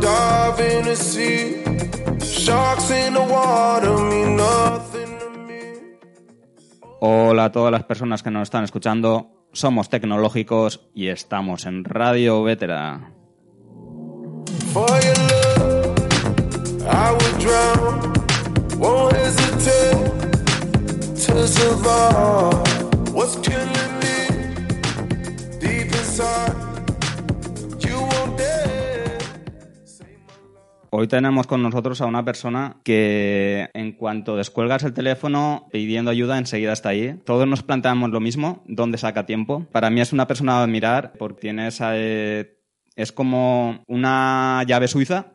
dive in the sea. Sharks in the water mean nothing to me. Hola a todas las personas que nos están escuchando. Somos tecnológicos y estamos en Radio Vetera. For your love, I would drown. Won't hesitate to survive. What's killing me deep inside? Hoy tenemos con nosotros a una persona que en cuanto descuelgas el teléfono pidiendo ayuda enseguida está ahí. Todos nos planteamos lo mismo, ¿dónde saca tiempo? Para mí es una persona a admirar porque tiene esa... eh, es como una llave suiza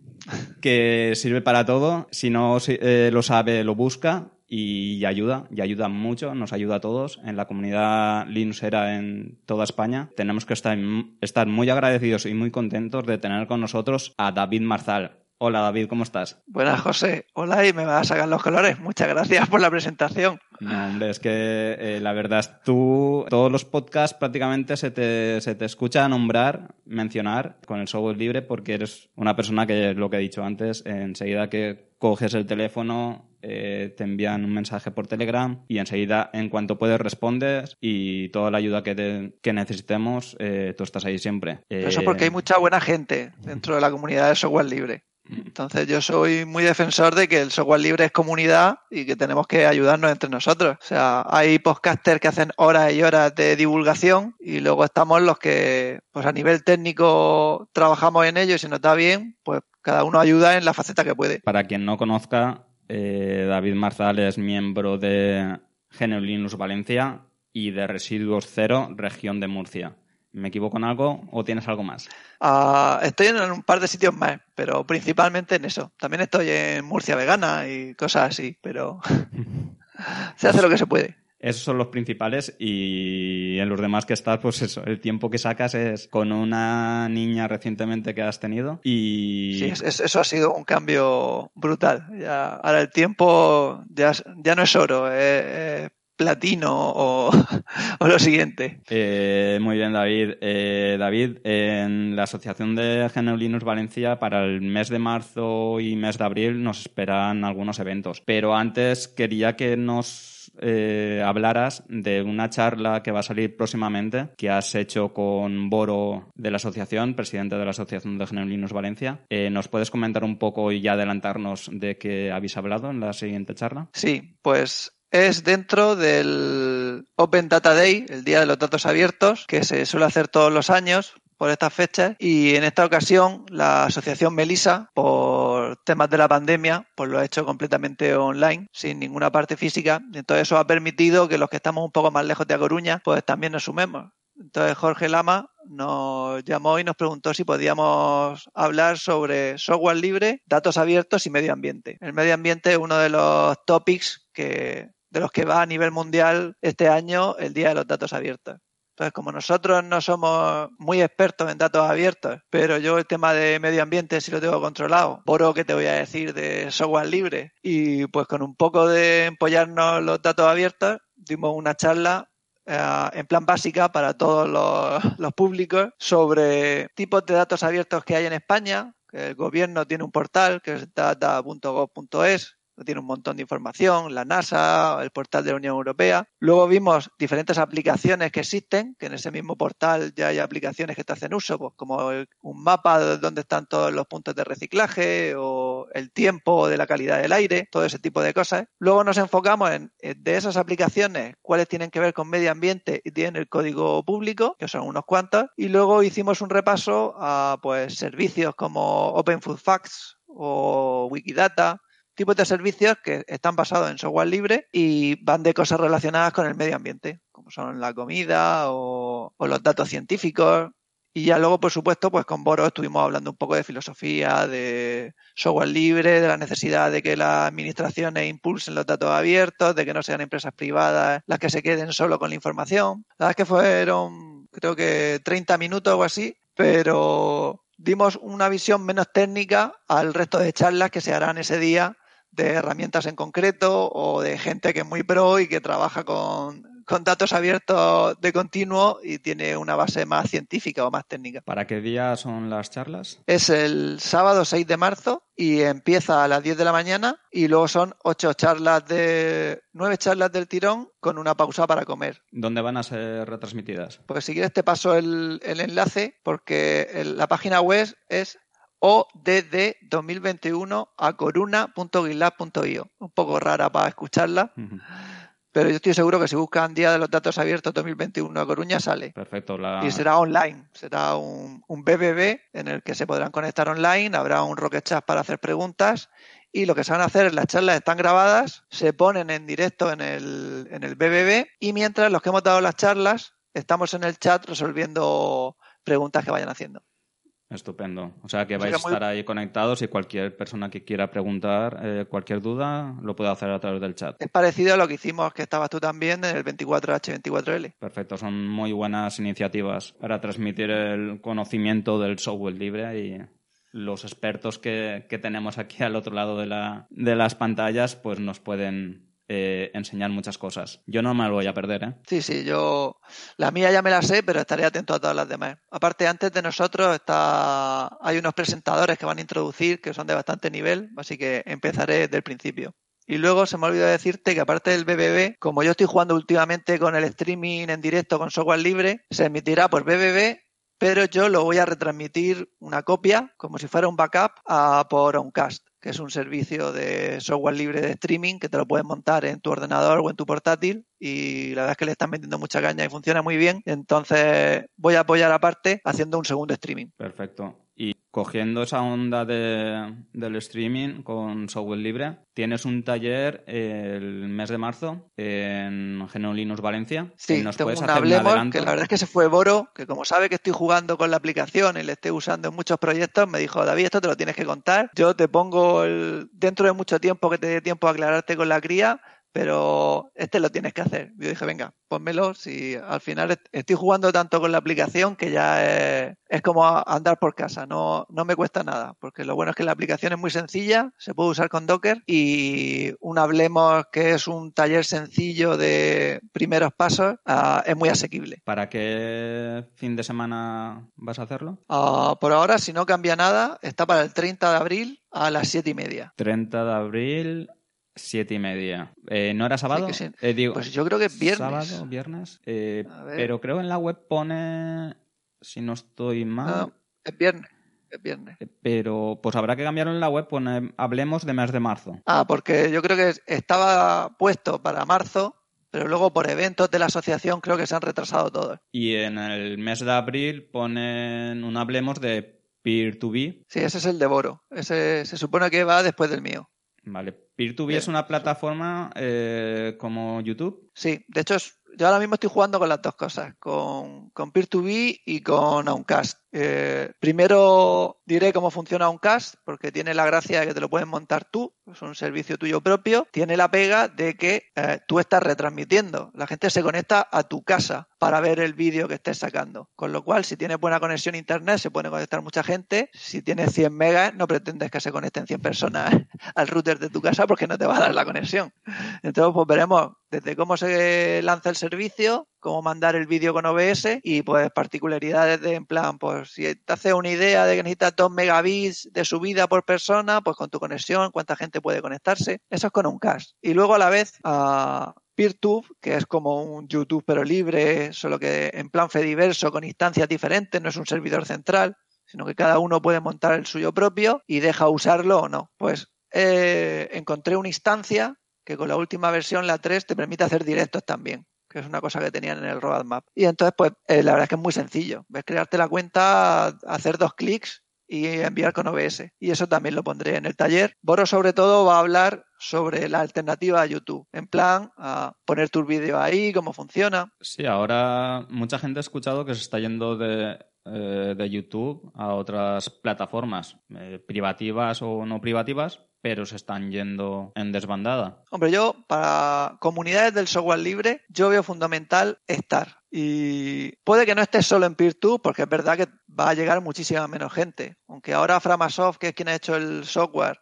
que sirve para todo. Si no eh, lo sabe, lo busca y ayuda, y ayuda mucho, nos ayuda a todos en la comunidad Linuxera en toda España. Tenemos que estar muy agradecidos y muy contentos de tener con nosotros a David Marzal. Hola David, ¿cómo estás? Buenas, José. Hola y me vas a sacar los colores. Muchas gracias por la presentación. No, hombre, es que eh, la verdad es tú, todos los podcasts prácticamente se te, se te escucha nombrar, mencionar con el software libre porque eres una persona que, lo que he dicho antes, enseguida que coges el teléfono, eh, te envían un mensaje por Telegram y enseguida, en cuanto puedes, respondes y toda la ayuda que, te- que necesitemos, eh, tú estás ahí siempre. Pero eso Eh, porque hay mucha buena gente dentro de la comunidad de software libre. Entonces yo soy muy defensor de que el software libre es comunidad y que tenemos que ayudarnos entre nosotros. O sea, hay podcasters que hacen horas y horas de divulgación y luego estamos los que, pues a nivel técnico, trabajamos en ello y si nos da bien, pues cada uno ayuda en la faceta que puede. Para quien no conozca, eh, David Marzal es miembro de GNU Linux Valencia y de Residuos Cero, región de Murcia. ¿Me equivoco en algo o tienes algo más? Ah, estoy en un par de sitios más, pero principalmente en eso. También estoy en Murcia Vegana y cosas así, pero se hace lo que se puede. Esos son los principales y en los demás que estás, pues eso, el tiempo que sacas es con una niña recientemente que has tenido y... Sí, es- es- eso ha sido un cambio brutal. Ya, ahora el tiempo ya, ya no es oro, es, es platino o, o lo siguiente. Eh, muy bien, David. Eh, David, en la Asociación de GNU Linux Valencia, para el mes de marzo y mes de abril nos esperan algunos eventos. Pero antes quería que nos eh, hablaras de una charla que va a salir próximamente, que has hecho con Boro de la asociación, presidente de la Asociación de GNU Linux Valencia. Eh, ¿Nos puedes comentar un poco y ya adelantarnos de qué habéis hablado en la siguiente charla? Sí, pues es dentro del Open Data Day, el Día de los Datos Abiertos, que se suele hacer todos los años por estas fechas. Y en esta ocasión la asociación Melisa por temas de la pandemia pues lo ha hecho completamente online sin ninguna parte física. Entonces eso ha permitido que los que estamos un poco más lejos de A pues también nos sumemos. Entonces Jorge Lama nos llamó y nos preguntó si podíamos hablar sobre software libre, datos abiertos y medio ambiente. El medio ambiente es uno de los topics que, de los que va a nivel mundial este año el Día de los Datos Abiertos. Entonces, como nosotros no somos muy expertos en datos abiertos, pero yo el tema de medio ambiente sí lo tengo controlado, por que te voy a decir de software libre, y pues con un poco de empollarnos los datos abiertos, dimos una charla eh, en plan básica para todos los, los públicos sobre tipos de datos abiertos que hay en España. El gobierno tiene un portal que es data.gov.es, tiene un montón de información, la NASA, el portal de la Unión Europea. Luego vimos diferentes aplicaciones que existen, que en ese mismo portal ya hay aplicaciones que te hacen uso, pues como un mapa de donde están todos los puntos de reciclaje o el tiempo de la calidad del aire, todo ese tipo de cosas. Luego nos enfocamos en, en de esas aplicaciones, cuáles tienen que ver con medio ambiente y tienen el código público, que son unos cuantos, y luego hicimos un repaso a pues servicios como Open Food Facts o Wikidata, tipos de servicios que están basados en software libre y van de cosas relacionadas con el medio ambiente, como son la comida o, los datos científicos. Y ya luego, por supuesto, pues con Boro estuvimos hablando un poco de filosofía, de software libre, de la necesidad de que las administraciones impulsen los datos abiertos, de que no sean empresas privadas las que se queden solo con la información. La verdad es que fueron, creo que 30 minutos o así, pero dimos una visión menos técnica al resto de charlas que se harán ese día de herramientas en concreto o de gente que es muy pro y que trabaja con, con datos abiertos de continuo y tiene una base más científica o más técnica. ¿Para qué día son las charlas? Es el sábado 6 de marzo y empieza a las 10 de la mañana y luego son ocho charlas de nueve charlas del tirón con una pausa para comer. ¿Dónde van a ser retransmitidas? Pues si quieres te paso el, el enlace porque el- la página web es odd 2021 a coruna.gitlab.io. Un poco rara para escucharla, pero yo estoy seguro que si buscan Día de los Datos Abiertos 2021 a Coruña sale. Perfecto. La... Y será online, será un, un BBB en el que se podrán conectar online, habrá un Rocket Chat para hacer preguntas y lo que se van a hacer es las charlas están grabadas, se ponen en directo en el, en el BBB y mientras los que hemos dado las charlas estamos en el chat resolviendo preguntas que vayan haciendo. Estupendo. O sea que sea vais a muy- estar ahí conectados y cualquier persona que quiera preguntar eh, cualquier duda lo puede hacer a través del chat. Es parecido a lo que hicimos, que estabas tú también en el 24H24L. Perfecto, son muy buenas iniciativas para transmitir el conocimiento del software libre y los expertos que, que tenemos aquí al otro lado de, la, de las pantallas pues nos pueden eh, enseñar muchas cosas. Yo no me lo voy a perder, ¿eh? Sí, sí, yo la mía ya me la sé, pero estaré atento a todas las demás. Aparte, antes de nosotros está hay unos presentadores que van a introducir que son de bastante nivel, así que empezaré desde el principio. Y luego se me olvidó decirte que aparte del BBB, como yo estoy jugando últimamente con el streaming en directo con software libre, se emitirá por BBB, pero yo lo voy a retransmitir una copia, como si fuera un backup, a, por Oncast, que es un servicio de software libre de streaming que te lo puedes montar en tu ordenador o en tu portátil y la verdad es que le están metiendo mucha caña y funciona muy bien. Entonces voy a apoyar aparte haciendo un segundo streaming. Perfecto. Cogiendo esa onda de, del streaming con software libre, tienes un taller el mes de marzo en GNU Linux Valencia. Sí, ¿Nos tengo puedes hacer un que la verdad es que se fue Boro, que como sabe que estoy jugando con la aplicación y le estoy usando en muchos proyectos, me dijo, David, esto te lo tienes que contar. Yo te pongo el... dentro de mucho tiempo que te dé tiempo a aclararte con la cría, pero este lo tienes que hacer. Yo dije, venga, pónmelo. Si al final est- estoy jugando tanto con la aplicación que ya es, es como andar por casa, no, no me cuesta nada, porque lo bueno es que la aplicación es muy sencilla, se puede usar con Docker y un Hablemos que es un taller sencillo de primeros pasos, ah, es muy asequible. ¿Para qué fin de semana vas a hacerlo? Ah, por ahora, si no cambia nada, está para el 30 de abril a las 7 y media. 30 de abril, 7 y media. Eh, ¿No era sábado? que sí. Eh, digo, Pues yo creo que es viernes. Sábado, viernes. Eh, pero creo en la web pone, si no estoy mal, No, es viernes. Es viernes. eh, pero pues habrá que cambiarlo en la web, pone, hablemos de mes de marzo. Ah, porque yo creo que estaba puesto para marzo, pero luego por eventos de la asociación creo que se han retrasado todos. Y en el mes de abril ponen un hablemos de peer-to-be. Sí, ese es el de Boro. Ese se supone que va después del mío. Vale, peer-to-be Bien. es una plataforma eh, como YouTube. Sí, de hecho, yo ahora mismo estoy jugando con las dos cosas, con, con Peer2B y con Uncast. Eh, primero diré cómo funciona Uncast, porque tiene la gracia de que te lo puedes montar tú, es un servicio tuyo propio. Tiene la pega de que eh, tú estás retransmitiendo. La gente se conecta a tu casa para ver el vídeo que estés sacando. Con lo cual, si tienes buena conexión a internet, se puede conectar mucha gente. Si tienes 100 megas, no pretendes que se conecten 100 personas al router de tu casa porque no te va a dar la conexión. Entonces, pues veremos desde cómo se lanza el servicio, cómo mandar el vídeo con OBS y pues particularidades de en plan, pues si te haces una idea de que necesitas 2 megabits de subida por persona, pues con tu conexión, cuánta gente puede conectarse. Eso es con un cast. Y luego a la vez a PeerTube, que es como un YouTube pero libre, solo que en plan fediverso con instancias diferentes, no es un servidor central, sino que cada uno puede montar el suyo propio y deja usarlo o no. Pues eh, encontré una instancia que con la última versión, la 3, te permite hacer directos también, que es una cosa que tenían en el roadmap. Y entonces, pues eh, la verdad es que es muy sencillo. Ves crearte la cuenta, hacer dos clics y enviar con OBS. Y eso también lo pondré en el taller. Boro sobre todo va a hablar sobre la alternativa a YouTube, en plan a poner tu vídeo ahí, cómo funciona. Sí, ahora mucha gente ha escuchado que se está yendo de, eh, de YouTube a otras plataformas, eh, privativas o no privativas, pero se están yendo en desbandada. Hombre, yo para comunidades del software libre, yo veo fundamental estar. Y puede que no estés solo en PeerTube, porque es verdad que va a llegar muchísima menos gente. Aunque ahora Framasoft, que es quien ha hecho el software,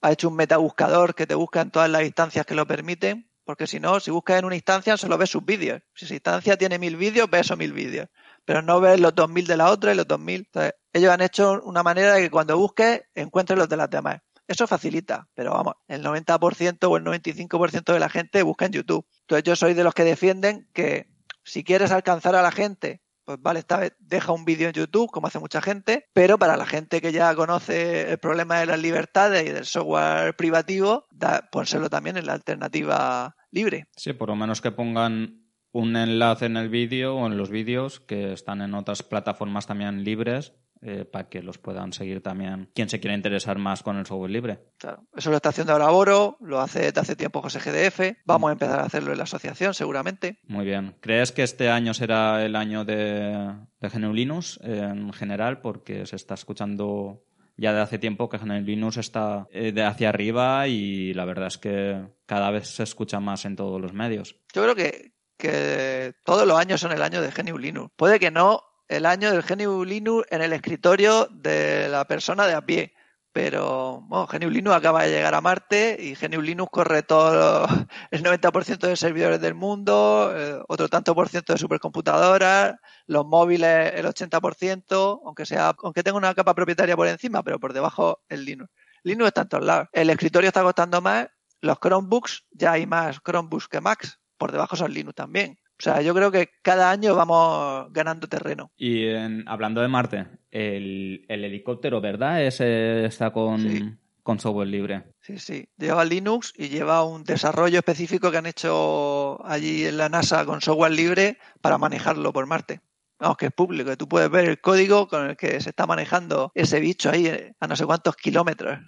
ha hecho un metabuscador que te busca en todas las instancias que lo permiten. Porque si no, si buscas en una instancia, solo ves sus vídeos. Si esa instancia tiene mil vídeos, ves esos mil vídeos. Pero no ves los dos mil de la otra y los dos mil. Ellos han hecho una manera de que cuando busques, encuentres los de las demás. Eso facilita, pero vamos, el 90% o el 95% de la gente busca en YouTube. Entonces yo soy de los que defienden que si quieres alcanzar a la gente, pues vale, esta vez deja un vídeo en YouTube, como hace mucha gente, pero para la gente que ya conoce el problema de las libertades y del software privativo, da, pónselo también en la alternativa libre. Sí, por lo menos que pongan un enlace en el vídeo o en los vídeos que están en otras plataformas también libres eh, para que los puedan seguir también quien se quiera interesar más con el software libre. Claro, eso lo está haciendo ahora Boro, lo hace desde hace tiempo José GDF, vamos a empezar a hacerlo en la asociación seguramente. Muy bien. ¿Crees que este año será el año de, de GNU Linux en general? Porque se está escuchando ya de hace tiempo que GNU Linux está eh, de hacia arriba y la verdad es que cada vez se escucha más en todos los medios. Yo creo que, que todos los años son el año de GNU Linux. Puede que no el año del GNU Linux en el escritorio de la persona de a pie. Pero bueno, GNU Linux acaba de llegar a Marte y GNU Linux corre todo el 90% de servidores del mundo, eh, otro tanto por ciento de supercomputadoras, los móviles el 80%, aunque sea aunque tenga una capa propietaria por encima, pero por debajo el Linux. Linux está en todos lados. El escritorio está costando más, los Chromebooks, ya hay más Chromebooks que Macs, por debajo son Linux también. O sea, yo creo que cada año vamos ganando terreno. Y en- hablando de Marte, el, el helicóptero, ¿verdad? Ese está con, Sí. con software libre. Sí, sí. Lleva Linux y lleva un desarrollo específico que han hecho allí en la NASA con software libre para manejarlo por Marte. Vamos, que es público, que tú puedes ver el código con el que se está manejando ese bicho ahí eh, a no sé cuántos kilómetros.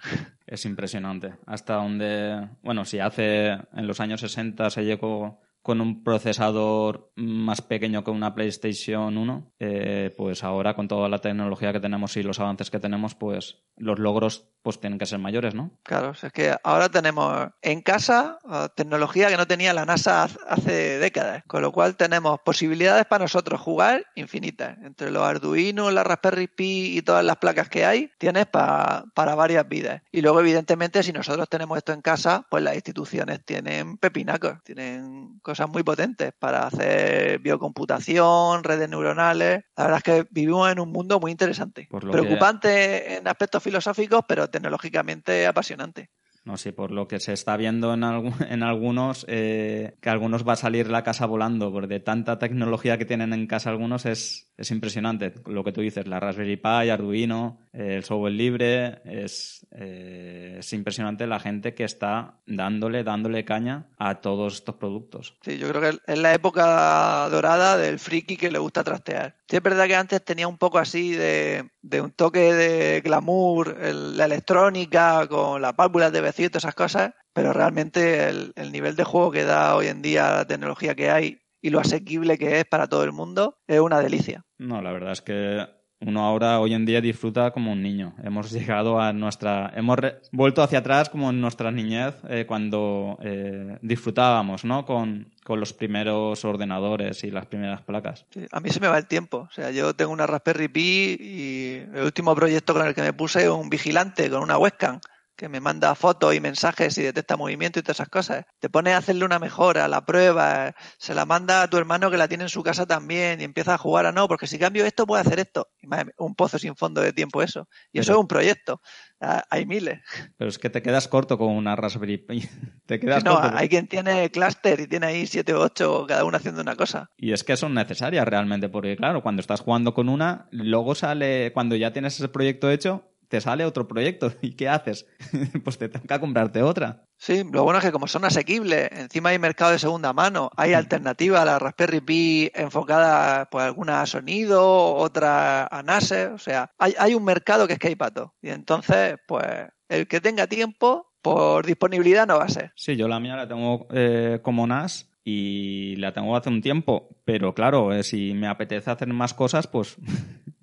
Es impresionante. Hasta donde, bueno, si hace en los años 60 se llegó con un procesador más pequeño que una PlayStation 1, eh, pues ahora con toda la tecnología que tenemos y los avances que tenemos, pues los logros pues tienen que ser mayores, ¿no? Claro, es que ahora tenemos en casa eh, tecnología que no tenía la NASA hace décadas, con lo cual tenemos posibilidades para nosotros jugar infinitas. Entre los Arduino, la Raspberry Pi y todas las placas que hay, tienes pa- para varias vidas. Y luego, evidentemente, si nosotros tenemos esto en casa, pues las instituciones tienen pepinacos, tienen muy potentes para hacer biocomputación, redes neuronales. La verdad es que vivimos en un mundo muy interesante. Que- Preocupante en aspectos filosóficos, pero tecnológicamente apasionante. No sé, por lo que se está viendo en, algu- en algunos, eh, que algunos va a salir la casa volando, porque de tanta tecnología que tienen en casa algunos es, es impresionante. Lo que tú dices, la Raspberry Pi, Arduino, el software libre, es, eh, es impresionante la gente que está dándole, dándole caña a todos estos productos. Sí, yo creo que es la época dorada del friki que le gusta trastear. Sí, es verdad que antes tenía un poco así de, de un toque de glamour, el- la electrónica con las válvulas de vacío y todas esas cosas, pero realmente el, el nivel de juego que da hoy en día la tecnología que hay y lo asequible que es para todo el mundo es una delicia. No, la verdad es que uno ahora, hoy en día, disfruta como un niño. Hemos llegado a nuestra. Hemos re- vuelto hacia atrás como en nuestra niñez, eh, cuando eh, disfrutábamos, ¿no? Con, con los primeros ordenadores y las primeras placas. A mí se me va el tiempo. O sea, yo tengo una Raspberry Pi y el último proyecto con el que me puse es un vigilante con una webcam que me manda fotos y mensajes y detecta movimiento y todas esas cosas. Te pones a hacerle una mejora, la prueba, se la manda a tu hermano que la tiene en su casa también y empieza a jugar a no, porque si cambio esto puede hacer esto. Y madre un pozo sin fondo de tiempo eso. Y eso es un proyecto. Ah, Hay miles. Pero es que te quedas corto con una Raspberry Pi. te quedas No, corto. hay quien tiene clúster y tiene ahí siete u ocho cada uno haciendo una cosa. Y es que son necesarias realmente, porque claro, cuando estás jugando con una, luego sale, cuando ya tienes ese proyecto hecho, te sale otro proyecto. ¿Y qué haces? pues te toca comprarte otra. Sí, lo bueno es que como son asequibles, encima hay mercado de segunda mano, hay alternativa a la Raspberry Pi enfocada, pues alguna a sonido, otra a NAS, o sea, hay, hay un mercado que es que hay para todo. Y entonces, pues, el que tenga tiempo, por disponibilidad no va a ser. Sí, yo la mía la tengo eh, como NAS y la tengo hace un tiempo, pero claro, eh, si me apetece hacer más cosas, pues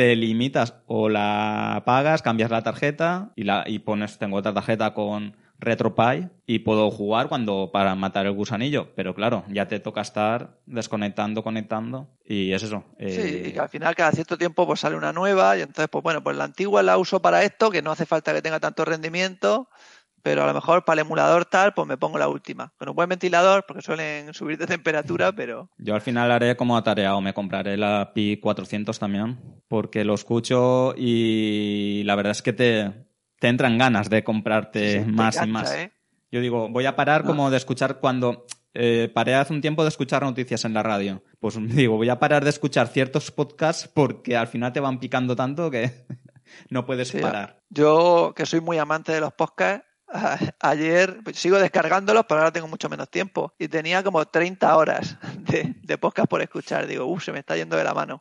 te limitas o la pagas, cambias la tarjeta y, la, y pones, tengo otra tarjeta con RetroPie y puedo jugar cuando para matar el gusanillo, pero claro, ya te toca estar desconectando, conectando y es eso. Sí, eh, y que al final cada cierto tiempo pues sale una nueva y entonces, pues bueno, pues la antigua la uso para esto, que no hace falta que tenga tanto rendimiento, pero a lo mejor para el emulador tal, pues me pongo la última. Con un buen ventilador, porque suelen subir de temperatura, pero... Yo al final haré como atareado, me compraré la Pi 400 también, porque lo escucho y la verdad es que te, te entran ganas de comprarte Sí, más y más. ¿eh? Yo digo, voy a parar como de escuchar cuando... eh, paré hace un tiempo de escuchar noticias en la radio. Pues digo, voy a parar de escuchar ciertos podcasts porque al final te van picando tanto que no puedes Sí, parar. Yo, que soy muy amante de los podcasts, ayer pues, sigo descargándolos, pero ahora tengo mucho menos tiempo. Y tenía como 30 horas de, de podcast por escuchar. Digo, uff, se me está yendo de la mano.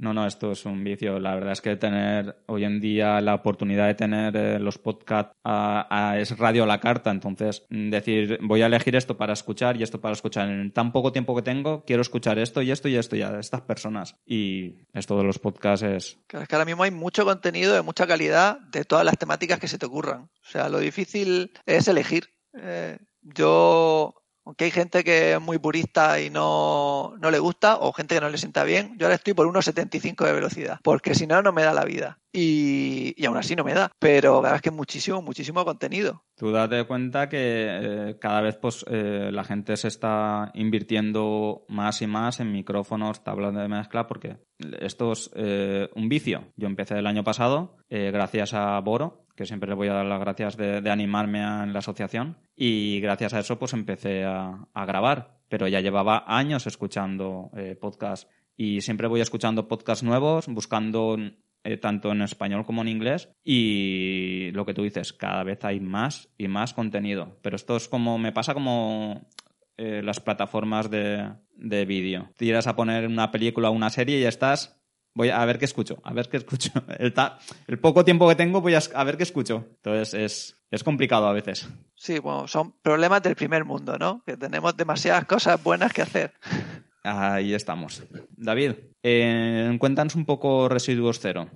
No, no, esto es un vicio. La verdad es que tener hoy en día la oportunidad de tener eh, los podcasts a- a- es radio a la carta. Entonces, mm, decir, voy a elegir esto para escuchar y esto para escuchar. En tan poco tiempo que tengo, quiero escuchar esto y esto y esto ya de estas personas. Y esto de los podcasts es. Claro, es que ahora mismo hay mucho contenido de mucha calidad de todas las temáticas que se te ocurran. O sea, lo difícil es elegir. Eh, yo, aunque hay gente que es muy purista y no, no le gusta, o gente que no le sienta bien, yo ahora estoy por unos 75 de velocidad, porque si no, no me da la vida. Y, y aún así no me da. Pero la verdad es que muchísimo, muchísimo contenido. Tú date cuenta que eh, cada vez pues, eh, la gente se está invirtiendo más y más en micrófonos, tablas de mezcla, porque esto es eh, un vicio. Yo empecé el año pasado gracias a Boro, que siempre le voy a dar las gracias de, de animarme a- en la asociación, y gracias a eso pues empecé a, grabar. Pero ya llevaba años escuchando eh, podcasts y siempre voy escuchando podcasts nuevos, buscando eh, tanto en español como en inglés. Y lo que tú dices, cada vez hay más y más contenido. Pero esto es como, me pasa como eh, las plataformas de, de vídeo. Tiras a poner una película o una serie y ya estás. Voy a ver qué escucho, a ver qué escucho. El, ta- el poco tiempo que tengo voy a, a ver qué escucho. Entonces es, es complicado a veces. Sí, bueno, son problemas del primer mundo, ¿no? Que tenemos demasiadas cosas buenas que hacer. Ahí estamos. David, eh, cuéntanos un poco residuos cero.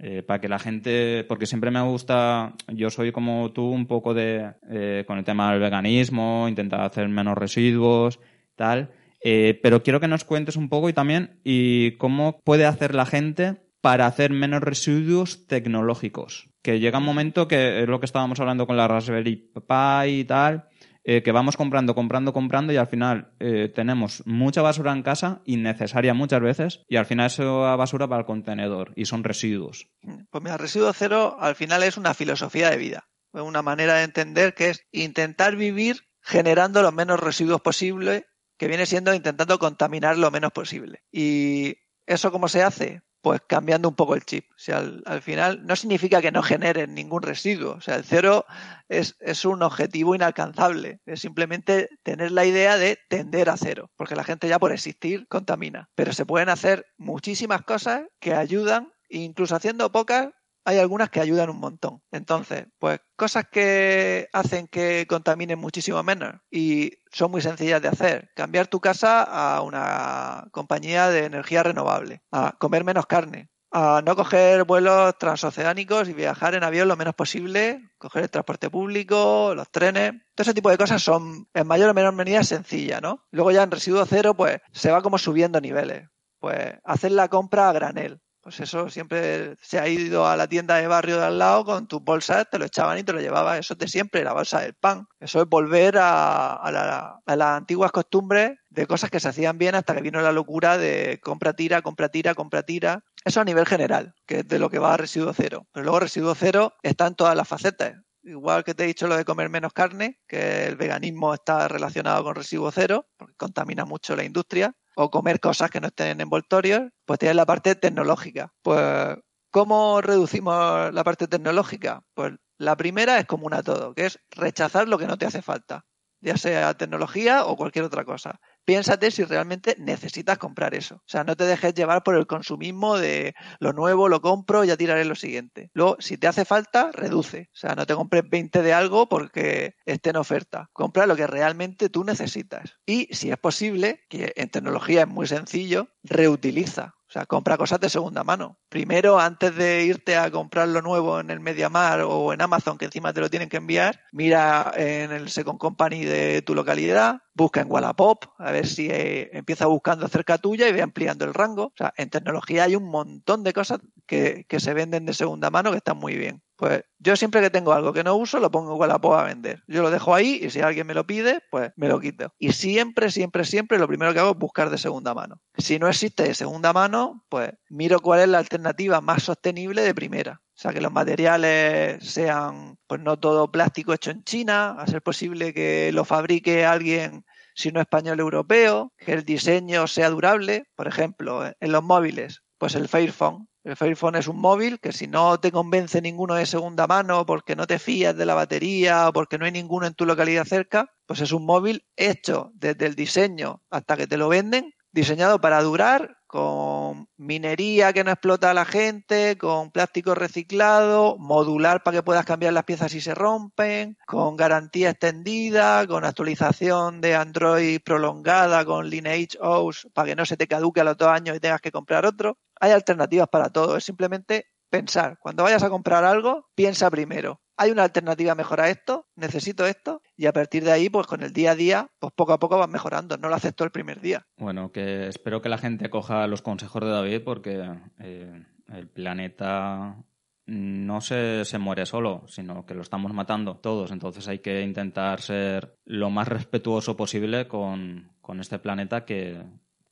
Eh, para que la gente, porque siempre me gusta, yo soy como tú un poco de, eh, con el tema del veganismo, intentar hacer menos residuos, tal, Eh, pero quiero que nos cuentes un poco y también y cómo puede hacer la gente para hacer menos residuos tecnológicos. Que llega un momento que es lo que estábamos hablando con la Raspberry Pi y tal, eh, que vamos comprando, comprando, comprando y al final eh, tenemos mucha basura en casa, innecesaria muchas veces, y al final esa basura va al contenedor y son residuos. Pues mira, residuo cero al final es una filosofía de vida, una manera de entender que es intentar vivir generando los menos residuos posible, que viene siendo intentando contaminar lo menos posible. ¿Y eso cómo se hace? Pues cambiando un poco el chip. O sea, al, al final no significa que no generen ningún residuo. O sea, el cero es, es un objetivo inalcanzable. Es simplemente tener la idea de tender a cero. Porque la gente ya por existir contamina. Pero se pueden hacer muchísimas cosas que ayudan, incluso haciendo pocas, hay algunas que ayudan un montón. Entonces, pues cosas que hacen que contaminen muchísimo menos y son muy sencillas de hacer. Cambiar tu casa a una compañía de energía renovable, a comer menos carne, a no coger vuelos transoceánicos y viajar en avión lo menos posible, coger el transporte público, los trenes. Todo ese tipo de cosas son en mayor o menor medida sencillas, ¿no? Luego ya en residuo cero, pues se va como subiendo niveles. Pues hacer la compra a granel. Pues eso siempre se ha ido a la tienda de barrio de al lado con tus bolsas, te lo echaban y te lo llevabas. Eso es de siempre, la bolsa del pan. Eso es volver a, a las antiguas costumbres de cosas que se hacían bien hasta que vino la locura de compra tira, compra tira, compra tira. Eso a nivel general, que es de lo que va a residuo cero. Pero luego residuo cero está en todas las facetas. Igual que te he dicho lo de comer menos carne, que el veganismo está relacionado con residuo cero, porque contamina mucho la industria, o comer cosas que no estén en envoltorios, pues tienes la parte tecnológica. Pues, ¿cómo reducimos la parte tecnológica? Pues la primera es común a todo, que es rechazar lo que no te hace falta, ya sea tecnología o cualquier otra cosa. Piénsate si realmente necesitas comprar eso. O sea, no te dejes llevar por el consumismo de lo nuevo, lo compro, ya tiraré lo siguiente. Luego, si te hace falta, reduce. O sea, no te compres 20 de algo porque esté en oferta. Compra lo que realmente tú necesitas. Y si es posible, que en tecnología es muy sencillo, reutiliza. O sea, compra cosas de segunda mano. Primero, antes de irte a comprar lo nuevo en el MediaMar o en Amazon, que encima te lo tienen que enviar, mira en el Second Company de tu localidad, busca en Wallapop, a ver si eh, empieza buscando cerca tuya y ve ampliando el rango. O sea, en tecnología hay un montón de cosas que, que se venden de segunda mano que están muy bien. Pues yo siempre que tengo algo que no uso, lo pongo con la a vender. Yo lo dejo ahí y si alguien me lo pide, pues me lo quito. Y siempre, siempre, siempre lo primero que hago es buscar de segunda mano. Si no existe de segunda mano, pues miro cuál es la alternativa más sostenible de primera. O sea, que los materiales sean, pues no todo plástico hecho en China, a ser posible que lo fabrique alguien, si no español, europeo, que el diseño sea durable. Por ejemplo, en los móviles, pues el Fairphone. El Fairphone es un móvil que si no te convence ninguno de segunda mano porque no te fías de la batería o porque no hay ninguno en tu localidad cerca, pues es un móvil hecho desde el diseño hasta que te lo venden diseñado para durar, con minería que no explota a la gente, con plástico reciclado, modular para que puedas cambiar las piezas si se rompen, con garantía extendida, con actualización de Android prolongada, con Lineage OS para que no se te caduque a los dos años y tengas que comprar otro. Hay alternativas para todo, es simplemente pensar. Cuando vayas a comprar algo, piensa primero hay una alternativa mejor a esto, necesito esto, y a partir de ahí, pues con el día a día, pues poco a poco vas mejorando, no lo acepto el primer día. Bueno, que espero que la gente coja los consejos de David porque eh, el planeta no se, se, muere solo, sino que lo estamos matando todos. Entonces hay que intentar ser lo más respetuoso posible con, con este planeta que,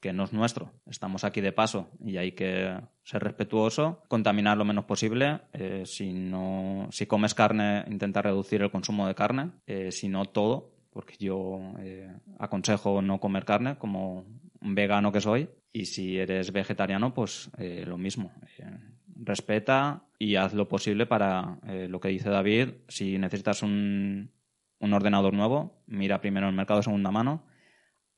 que no es nuestro. Estamos aquí de paso y hay que ser respetuoso, contaminar lo menos posible. Eh, si, no, si comes carne, intenta reducir el consumo de carne, eh, si no todo, porque yo eh, aconsejo no comer carne como un vegano que soy. Y si eres vegetariano, pues lo mismo. respeta y haz lo posible para lo que dice David. Si necesitas un, un ordenador nuevo, mira primero el mercado de segunda mano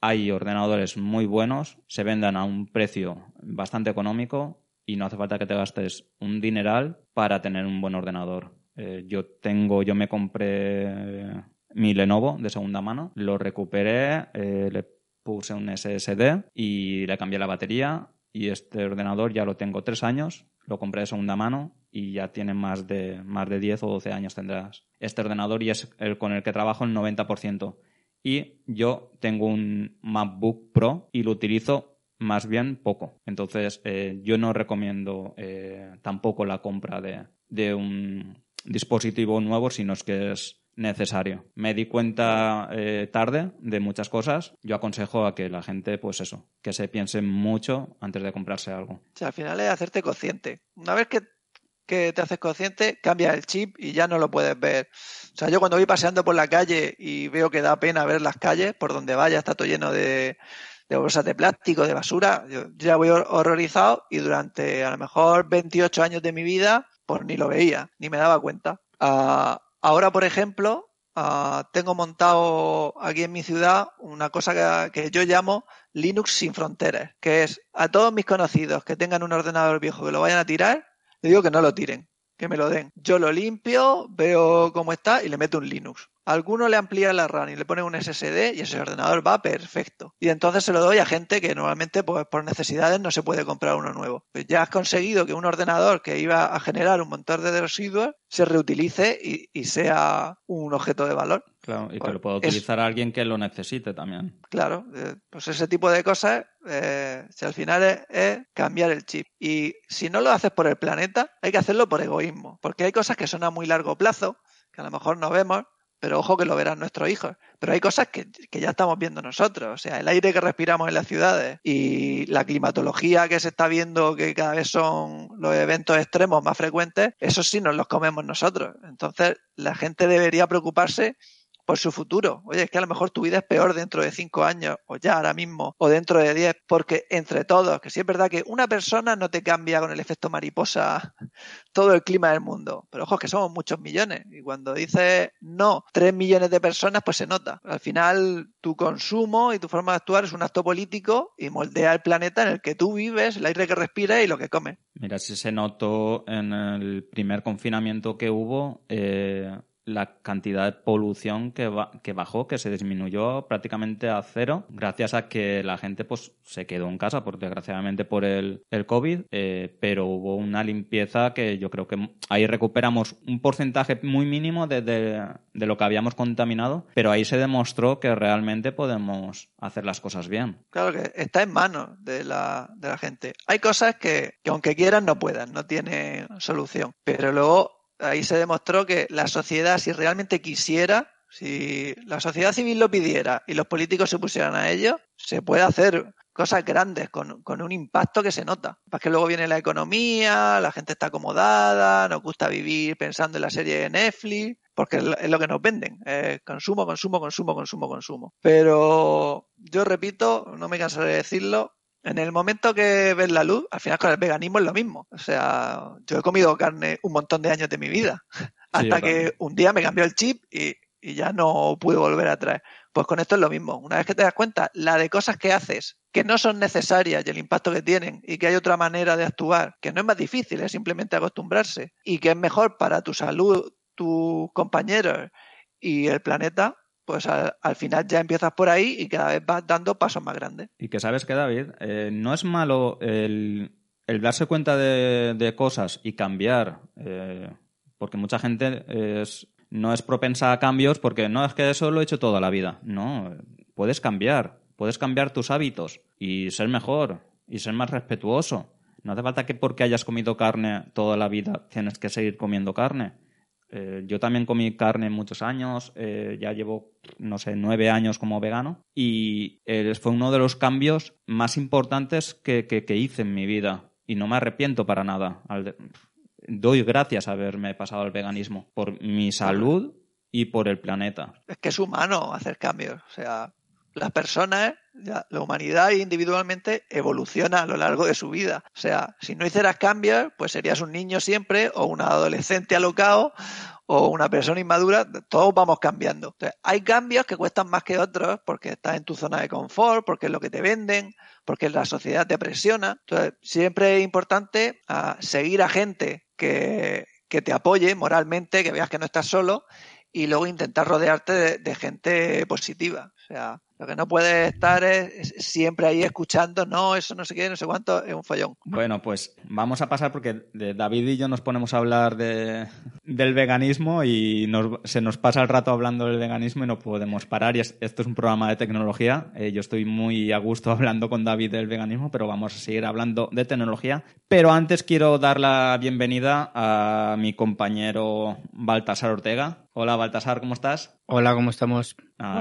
hay ordenadores muy buenos, se vendan a un precio bastante económico y no hace falta que te gastes un dineral para tener un buen ordenador. Eh, yo tengo, yo me compré mi Lenovo de segunda mano, lo recuperé, eh, le puse un SSD y le cambié la batería y este ordenador ya lo tengo tres años, lo compré de segunda mano y ya tiene más de, más de 10 o 12 años tendrás. Este ordenador y es el con el que trabajo el 90% y yo tengo un MacBook Pro y lo utilizo más bien poco. Entonces, eh, yo no recomiendo eh, tampoco la compra de, un dispositivo nuevo, sino es que es necesario. Me di cuenta eh, tarde de muchas cosas. Yo aconsejo a que la gente, pues eso, que se piense mucho antes de comprarse algo. al final es hacerte consciente. Una vez que que te haces consciente, cambia el chip y ya no lo puedes ver. O sea, yo cuando voy paseando por la calle y veo que da pena ver las calles, por donde vaya está todo lleno de, bolsas de plástico, de basura, yo, ya voy horrorizado y durante a lo mejor 28 años de mi vida, pues ni lo veía, ni me daba cuenta. Ah, ahora, por ejemplo, ah, tengo montado aquí en mi ciudad una cosa que yo llamo Linux sin fronteras, que es a todos mis conocidos que tengan un ordenador viejo que lo vayan a tirar, le digo que no lo tiren, que me lo den. Yo lo limpio, veo cómo está y le meto un Linux. Alguno le amplía la RAM y le pone un SSD y ese ordenador va perfecto. Y entonces se lo doy a gente que normalmente pues, por necesidades no se puede comprar uno nuevo. Pues ya has conseguido que un ordenador que iba a generar un montón de residuos se reutilice y, sea un objeto de valor. Claro, y que pues lo pueda utilizar alguien que lo necesite también. Claro, eh, pues ese tipo de cosas, eh, si al final es, cambiar el chip. Y si no lo haces por el planeta, hay que hacerlo por egoísmo. Porque hay cosas que son a muy largo plazo, que a lo mejor no vemos, pero ojo que lo verán nuestros hijos. Pero hay cosas que, ya estamos viendo nosotros, o sea, el aire que respiramos en las ciudades y la climatología que se está viendo que cada vez son los eventos extremos más frecuentes, eso sí nos los comemos nosotros. Entonces, la gente debería preocuparse por su futuro. Oye, es que a lo mejor tu vida es peor dentro de cinco años, o ya ahora mismo, o dentro de diez, porque entre todos, que sí es verdad que una persona no te cambia con el efecto mariposa todo el clima del mundo, pero ojo, que somos muchos millones, y cuando dices no, tres millones de personas, pues se nota. Al final, tu consumo y tu forma de actuar es un acto político y moldea el planeta en el que tú vives, el aire que respiras y lo que comes. Mira, si se notó en el primer confinamiento que hubo, eh, la cantidad de polución que, que bajó, que se disminuyó prácticamente a cero, gracias a que la gente pues se quedó en casa, por, desgraciadamente por el, el COVID, eh, pero hubo una limpieza que yo creo que ahí recuperamos un porcentaje muy mínimo de, de, lo que habíamos contaminado, pero ahí se demostró que realmente podemos hacer las cosas bien. Claro que está en manos de la, de la gente. Hay cosas que, que aunque quieran no puedan, no tienen solución, pero luego ahí se demostró que la sociedad, si realmente quisiera, si la sociedad civil lo pidiera y los políticos se pusieran a ello, se puede hacer cosas grandes con, un impacto que se nota. Para que luego viene la economía, la gente está acomodada, nos gusta vivir pensando en la serie de Netflix, porque es lo que nos venden. consumo, consumo, consumo, consumo, consumo. Pero yo repito, no me cansaré de decirlo, en el momento que ves la luz, al final con el veganismo es lo mismo. O sea, yo he comido carne un montón de años de mi vida, hasta que un día me cambió el chip y, y ya no pude volver a traer. Pues con esto es lo mismo. Una vez que te das cuenta, la de cosas que haces que no son necesarias y el impacto que tienen y que hay otra manera de actuar, que no es más difícil, es simplemente acostumbrarse y que es mejor para tu salud, tus compañeros y el planeta, pues al, final ya empiezas por ahí y cada vez vas dando pasos más grandes. Y que sabes que, David, eh, no es malo el, darse cuenta de, cosas y cambiar, eh, porque mucha gente es, no es propensa a cambios porque no es que eso lo he hecho toda la vida. No, puedes cambiar, puedes cambiar tus hábitos y ser mejor y ser más respetuoso. No hace falta que porque hayas comido carne toda la vida tienes que seguir comiendo carne. Eh, yo también comí carne muchos años, eh, ya llevo, no sé, nueve años como vegano y eh, fue uno de los cambios más importantes que, que, hice en mi vida y no me arrepiento para nada. doy gracias a haberme pasado al veganismo por mi salud y por el planeta. Es que es humano hacer cambios, o sea, las personas, la humanidad individualmente evoluciona a lo largo de su vida. O sea, si no hicieras cambios, pues serías un niño siempre o un adolescente alocado o una persona inmadura, todos vamos cambiando. Hay cambios que cuestan más que otros porque estás en tu zona de confort, porque es lo que te venden, porque la sociedad te presiona. Entonces, siempre es importante ah, seguir a gente que, que te apoye moralmente, que veas que no estás solo y luego intentar rodearte de gente positiva. O sea, lo que no puede estar es, siempre ahí escuchando, no, eso no sé qué, no sé cuánto, es un follón. Bueno, pues vamos a pasar porque David y yo nos ponemos a hablar de, del veganismo y se nos pasa el rato hablando del veganismo y no podemos parar. Y esto es un programa de tecnología. Eh, yo estoy muy a gusto hablando con David del veganismo, pero vamos a seguir hablando de tecnología. Pero antes quiero dar la bienvenida a mi compañero Baltasar Ortega. Hola Baltasar, ¿cómo estás? Hola, ¿cómo estamos?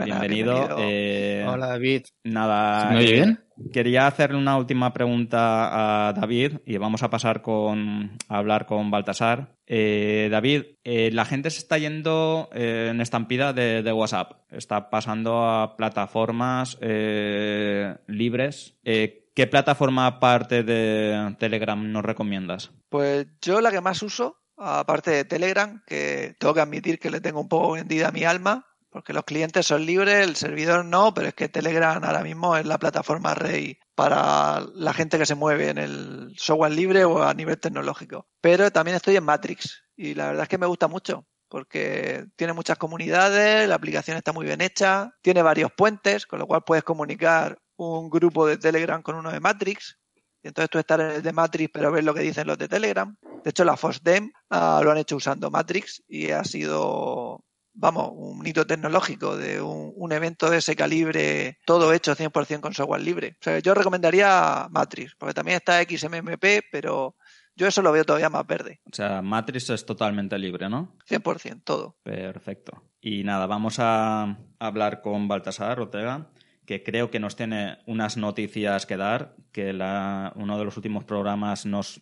bienvenido. Eh, Hola, David. Nada. ¿Me oye bien? Quería hacerle una última pregunta a David y vamos a pasar con, a hablar con Baltasar. Eh, David, eh, la gente se está yendo en estampida de, de, WhatsApp. Está pasando a plataformas libres. ¿Qué plataforma aparte de Telegram nos recomiendas? Pues yo la que más uso, aparte de Telegram, que tengo que admitir que le tengo un poco vendida mi alma, porque los clientes son libres, el servidor no, pero es que Telegram ahora mismo es la plataforma rey para la gente que se mueve en el software libre o a nivel tecnológico. Pero también estoy en Matrix y la verdad es que me gusta mucho porque tiene muchas comunidades, la aplicación está muy bien hecha, tiene varios puentes, con lo cual puedes comunicar un grupo de Telegram con uno de Matrix. Y entonces tú estás en el de Matrix, pero ves lo que dicen los de Telegram. De hecho, la FOSDEM ah, lo han hecho usando Matrix y ha sido vamos, un hito tecnológico de un, evento de ese calibre, todo hecho 100% con software libre. O sea, yo recomendaría Matrix, porque también está XMMP, pero yo eso lo veo todavía más verde. O sea, Matrix es totalmente libre, ¿no? 100%, todo. Perfecto. Y nada, vamos a hablar con Baltasar Ortega que creo que nos tiene unas noticias que dar, que la, uno de los últimos programas nos,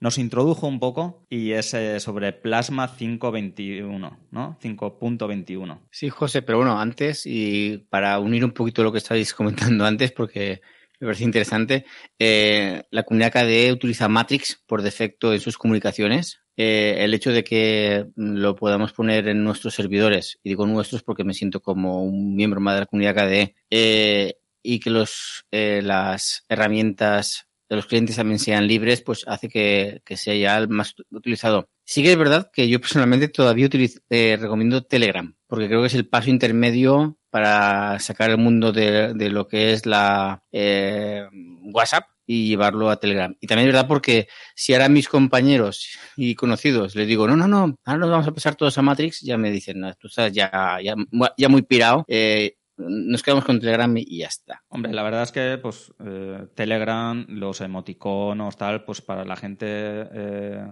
nos introdujo un poco y es eh, sobre Plasma 5.21, ¿no? 5.21. Sí, José, pero bueno, antes y para unir un poquito lo que estáis comentando antes, porque me parece interesante, eh, la comunidad KDE utiliza Matrix por defecto en sus comunicaciones. Eh, el hecho de que lo podamos poner en nuestros servidores, y digo nuestros porque me siento como un miembro más de la comunidad KDE, y que los, las herramientas de los clientes también sean libres, pues hace que, sea ya más utilizado. Sí que es verdad que yo personalmente todavía eh, recomiendo Telegram, porque creo que es el paso intermedio para sacar el mundo de, lo que es la eh, WhatsApp y llevarlo a Telegram. Y también es verdad porque si ahora mis compañeros y conocidos les digo, no, no, no, ahora nos vamos a pasar todos a Matrix, ya me dicen, no, tú estás ya, ya, ya muy pirado, eh, nos quedamos con Telegram y ya está. Hombre, la verdad es que pues eh, Telegram, los emoticonos, tal, pues para la gente eh,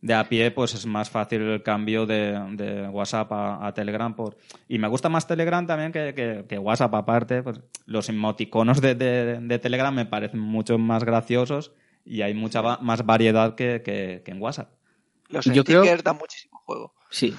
de a pie, pues es más fácil el cambio de, de WhatsApp a, a, Telegram. Por... Y me gusta más Telegram también que, que, que WhatsApp aparte. Pues los emoticonos de, de, de, Telegram me parecen mucho más graciosos y hay mucha va más variedad que, que, en WhatsApp. Los Yo stickers creo... dan muchísimo juego. Sí,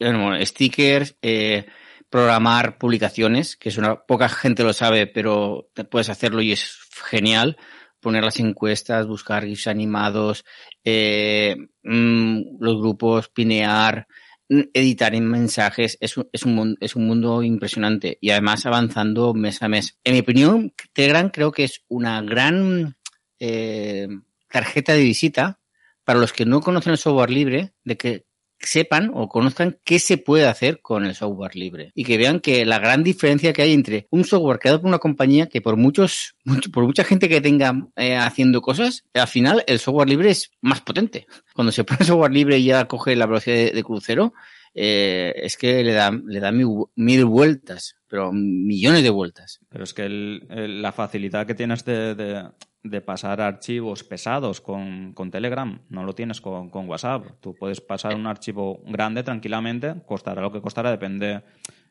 bueno, stickers, eh, programar publicaciones, que es una poca gente lo sabe, pero puedes hacerlo y es genial poner las encuestas, buscar GIFs animados, eh, mmm, los grupos, pinear, mm, editar en mensajes, es un, es, un, es un mundo impresionante y además avanzando mes a mes. En mi opinión, Telegram creo que es una gran eh, tarjeta de visita para los que no conocen el software libre, de que sepan o conozcan qué se puede hacer con el software libre y que vean que la gran diferencia que hay entre un software creado por una compañía que por muchos, mucho, por mucha gente que tenga eh, haciendo cosas, al final el software libre es más potente. Cuando se pone software libre y ya coge la velocidad de, crucero, eh, es que le da, le da mil, vueltas, pero millones de vueltas. Pero es que la facilidad que tienes de, de, de pasar archivos pesados con, con Telegram, no lo tienes con, con, WhatsApp. Tú puedes pasar un archivo grande tranquilamente, costará lo que costará, depende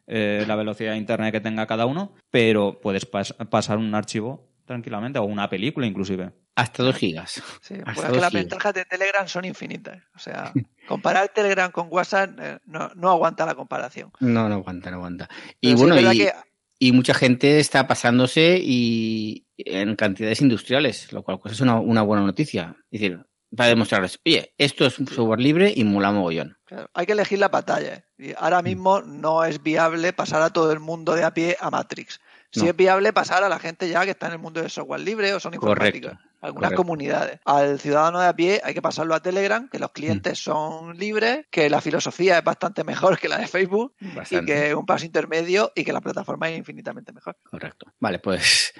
eh, la velocidad de internet que tenga cada uno, pero puedes pas pasar un archivo tranquilamente, o una película inclusive. Hasta dos gigas. Sí, porque las ventajas de Telegram son infinitas. O sea, comparar Telegram con WhatsApp eh, no, no, aguanta la comparación. No, no aguanta, no aguanta. Y Pero bueno, sí, y... Que y mucha gente está pasándose y en cantidades industriales, lo cual pues, es una, buena noticia. Es decir, para demostrarles, oye, esto es un software libre y mola mogollón. Claro, hay que elegir la batalla. Y ahora mismo no es viable pasar a todo el mundo de a pie a Matrix. No. es viable pasar a la gente ya que está en el mundo del software libre o son informáticos. Correcto. Algunas Correcto. comunidades. Al ciudadano de a pie hay que pasarlo a Telegram, que los clientes mm. son libres, que la filosofía es bastante mejor que la de Facebook bastante. y que es un paso intermedio y que la plataforma es infinitamente mejor. Correcto. Vale, pues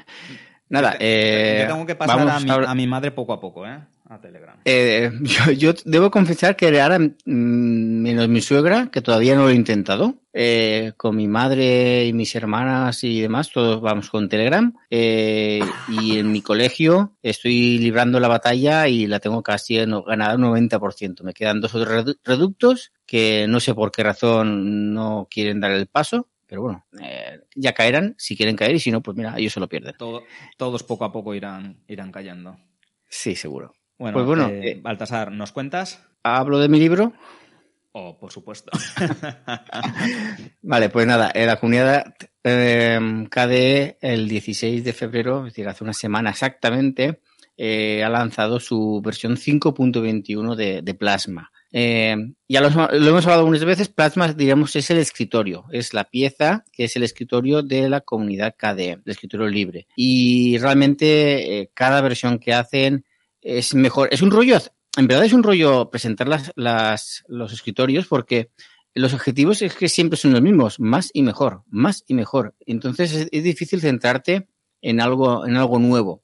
nada. Eh, yo tengo que pasar a mi, a, mi, madre poco a poco, ¿eh? A Telegram. Eh, yo, yo, debo confesar que ahora, mmm, menos mi suegra, que todavía no lo he intentado, eh, con mi madre y mis hermanas y demás, todos vamos con Telegram. Eh, y en mi colegio estoy librando la batalla y la tengo casi ganada un 90%. Me quedan dos otros reductos que no sé por qué razón no quieren dar el paso. Pero bueno, eh, ya caerán si quieren caer y si no, pues mira, ellos se lo pierden. Todo, todos poco a poco irán, irán cayendo. Sí, seguro. Bueno, pues bueno eh, Baltasar, ¿nos cuentas? Hablo de mi libro. Oh, por supuesto. vale, pues nada, la comunidad eh, KDE el 16 de febrero, es decir, hace una semana exactamente, eh, ha lanzado su versión 5.21 de, de, Plasma. Eh, ya lo, hemos hablado algunas veces, Plasma, digamos, es el escritorio, es la pieza que es el escritorio de la comunidad KDE, el escritorio libre. Y realmente eh, cada versión que hacen es mejor. Es un rollo, en verdad es un rollo presentar las, las, los escritorios porque los objetivos es que siempre son los mismos, más y mejor, más y mejor. Entonces es, es difícil centrarte en algo, en algo nuevo.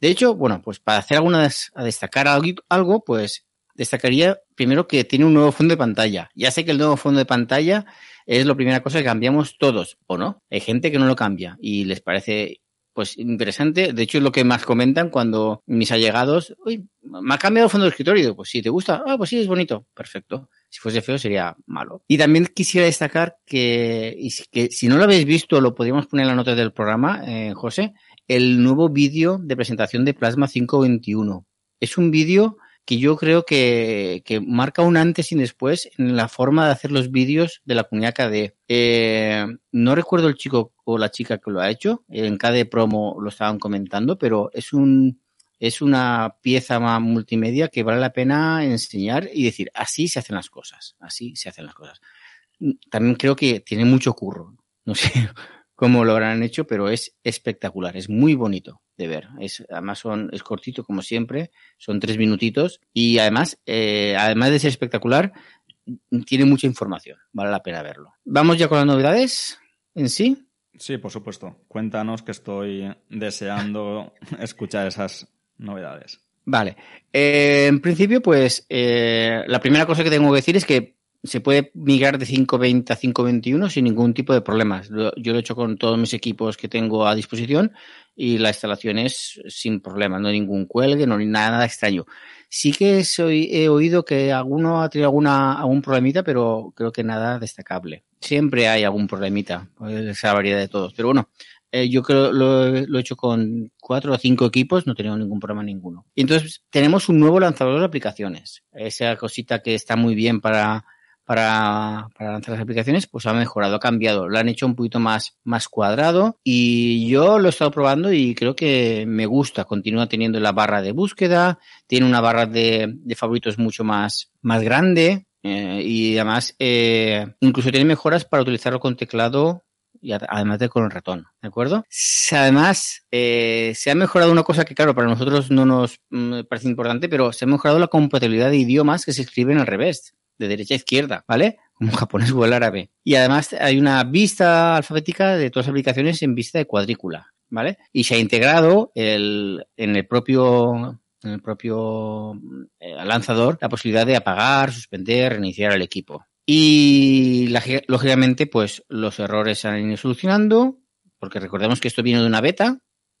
De hecho, bueno, pues para hacer algunas, a destacar algo, pues destacaría primero que tiene un nuevo fondo de pantalla. Ya sé que el nuevo fondo de pantalla es la primera cosa que cambiamos todos, ¿o no? Hay gente que no lo cambia y les parece pues interesante. De hecho, es lo que más comentan cuando mis allegados, uy, me ha cambiado el fondo de escritorio. Pues si te gusta, ah, pues sí, es bonito. Perfecto. Si fuese feo sería malo. Y también quisiera destacar que, que si no lo habéis visto, lo podríamos poner en la nota del programa, eh, José, el nuevo vídeo de presentación de Plasma 521. Es un vídeo que yo creo que, marca un antes y después en la forma de hacer los vídeos de la comunidad KDE. Eh, no recuerdo el chico o la chica que lo ha hecho, en KDE Promo lo estaban comentando, pero es un es una pieza multimedia que vale la pena enseñar y decir, así se hacen las cosas, así se hacen las cosas. También creo que tiene mucho curro, no sé cómo lo habrán hecho, pero es espectacular, es muy bonito de ver. Es, además son, es cortito como siempre, son tres minutitos y además, eh, además de ser espectacular, tiene mucha información, vale la pena verlo. Vamos ya con las novedades en sí. Sí, por supuesto. Cuéntanos que estoy deseando escuchar esas novedades. Vale. Eh, en principio, pues eh, la primera cosa que tengo que decir es que se puede migrar de 520 a 521 sin ningún tipo de problemas. Yo lo he hecho con todos mis equipos que tengo a disposición y la instalación es sin problemas, no hay ningún cuelgue, no hay nada, extraño. Sí que soy, he oído que alguno ha tenido alguna, algún problemita, pero creo que nada destacable. Siempre hay algún problemita, esa variedad de todos. Pero bueno, eh, yo creo lo, lo he hecho con cuatro o cinco equipos, no tenido ningún problema ninguno. Y entonces tenemos un nuevo lanzador de aplicaciones. Esa cosita que está muy bien para para, para, lanzar las aplicaciones, pues ha mejorado, ha cambiado, lo han hecho un poquito más, más cuadrado y yo lo he estado probando y creo que me gusta. Continúa teniendo la barra de búsqueda, tiene una barra de, de favoritos mucho más, más grande eh, y además eh, incluso tiene mejoras para utilizarlo con teclado y además de con el ratón, ¿de acuerdo? Además, eh, se ha mejorado una cosa que, claro, para nosotros no nos mm, parece importante, pero se ha mejorado la compatibilidad de idiomas que se escriben al revés de derecha a izquierda, ¿vale? Como japonés o el árabe. Y además hay una vista alfabética de todas las aplicaciones en vista de cuadrícula, ¿vale? Y se ha integrado el, en el propio en el propio eh, lanzador la posibilidad de apagar, suspender, reiniciar el equipo. Y lógicamente, pues los errores se han ido solucionando, porque recordemos que esto viene de una beta,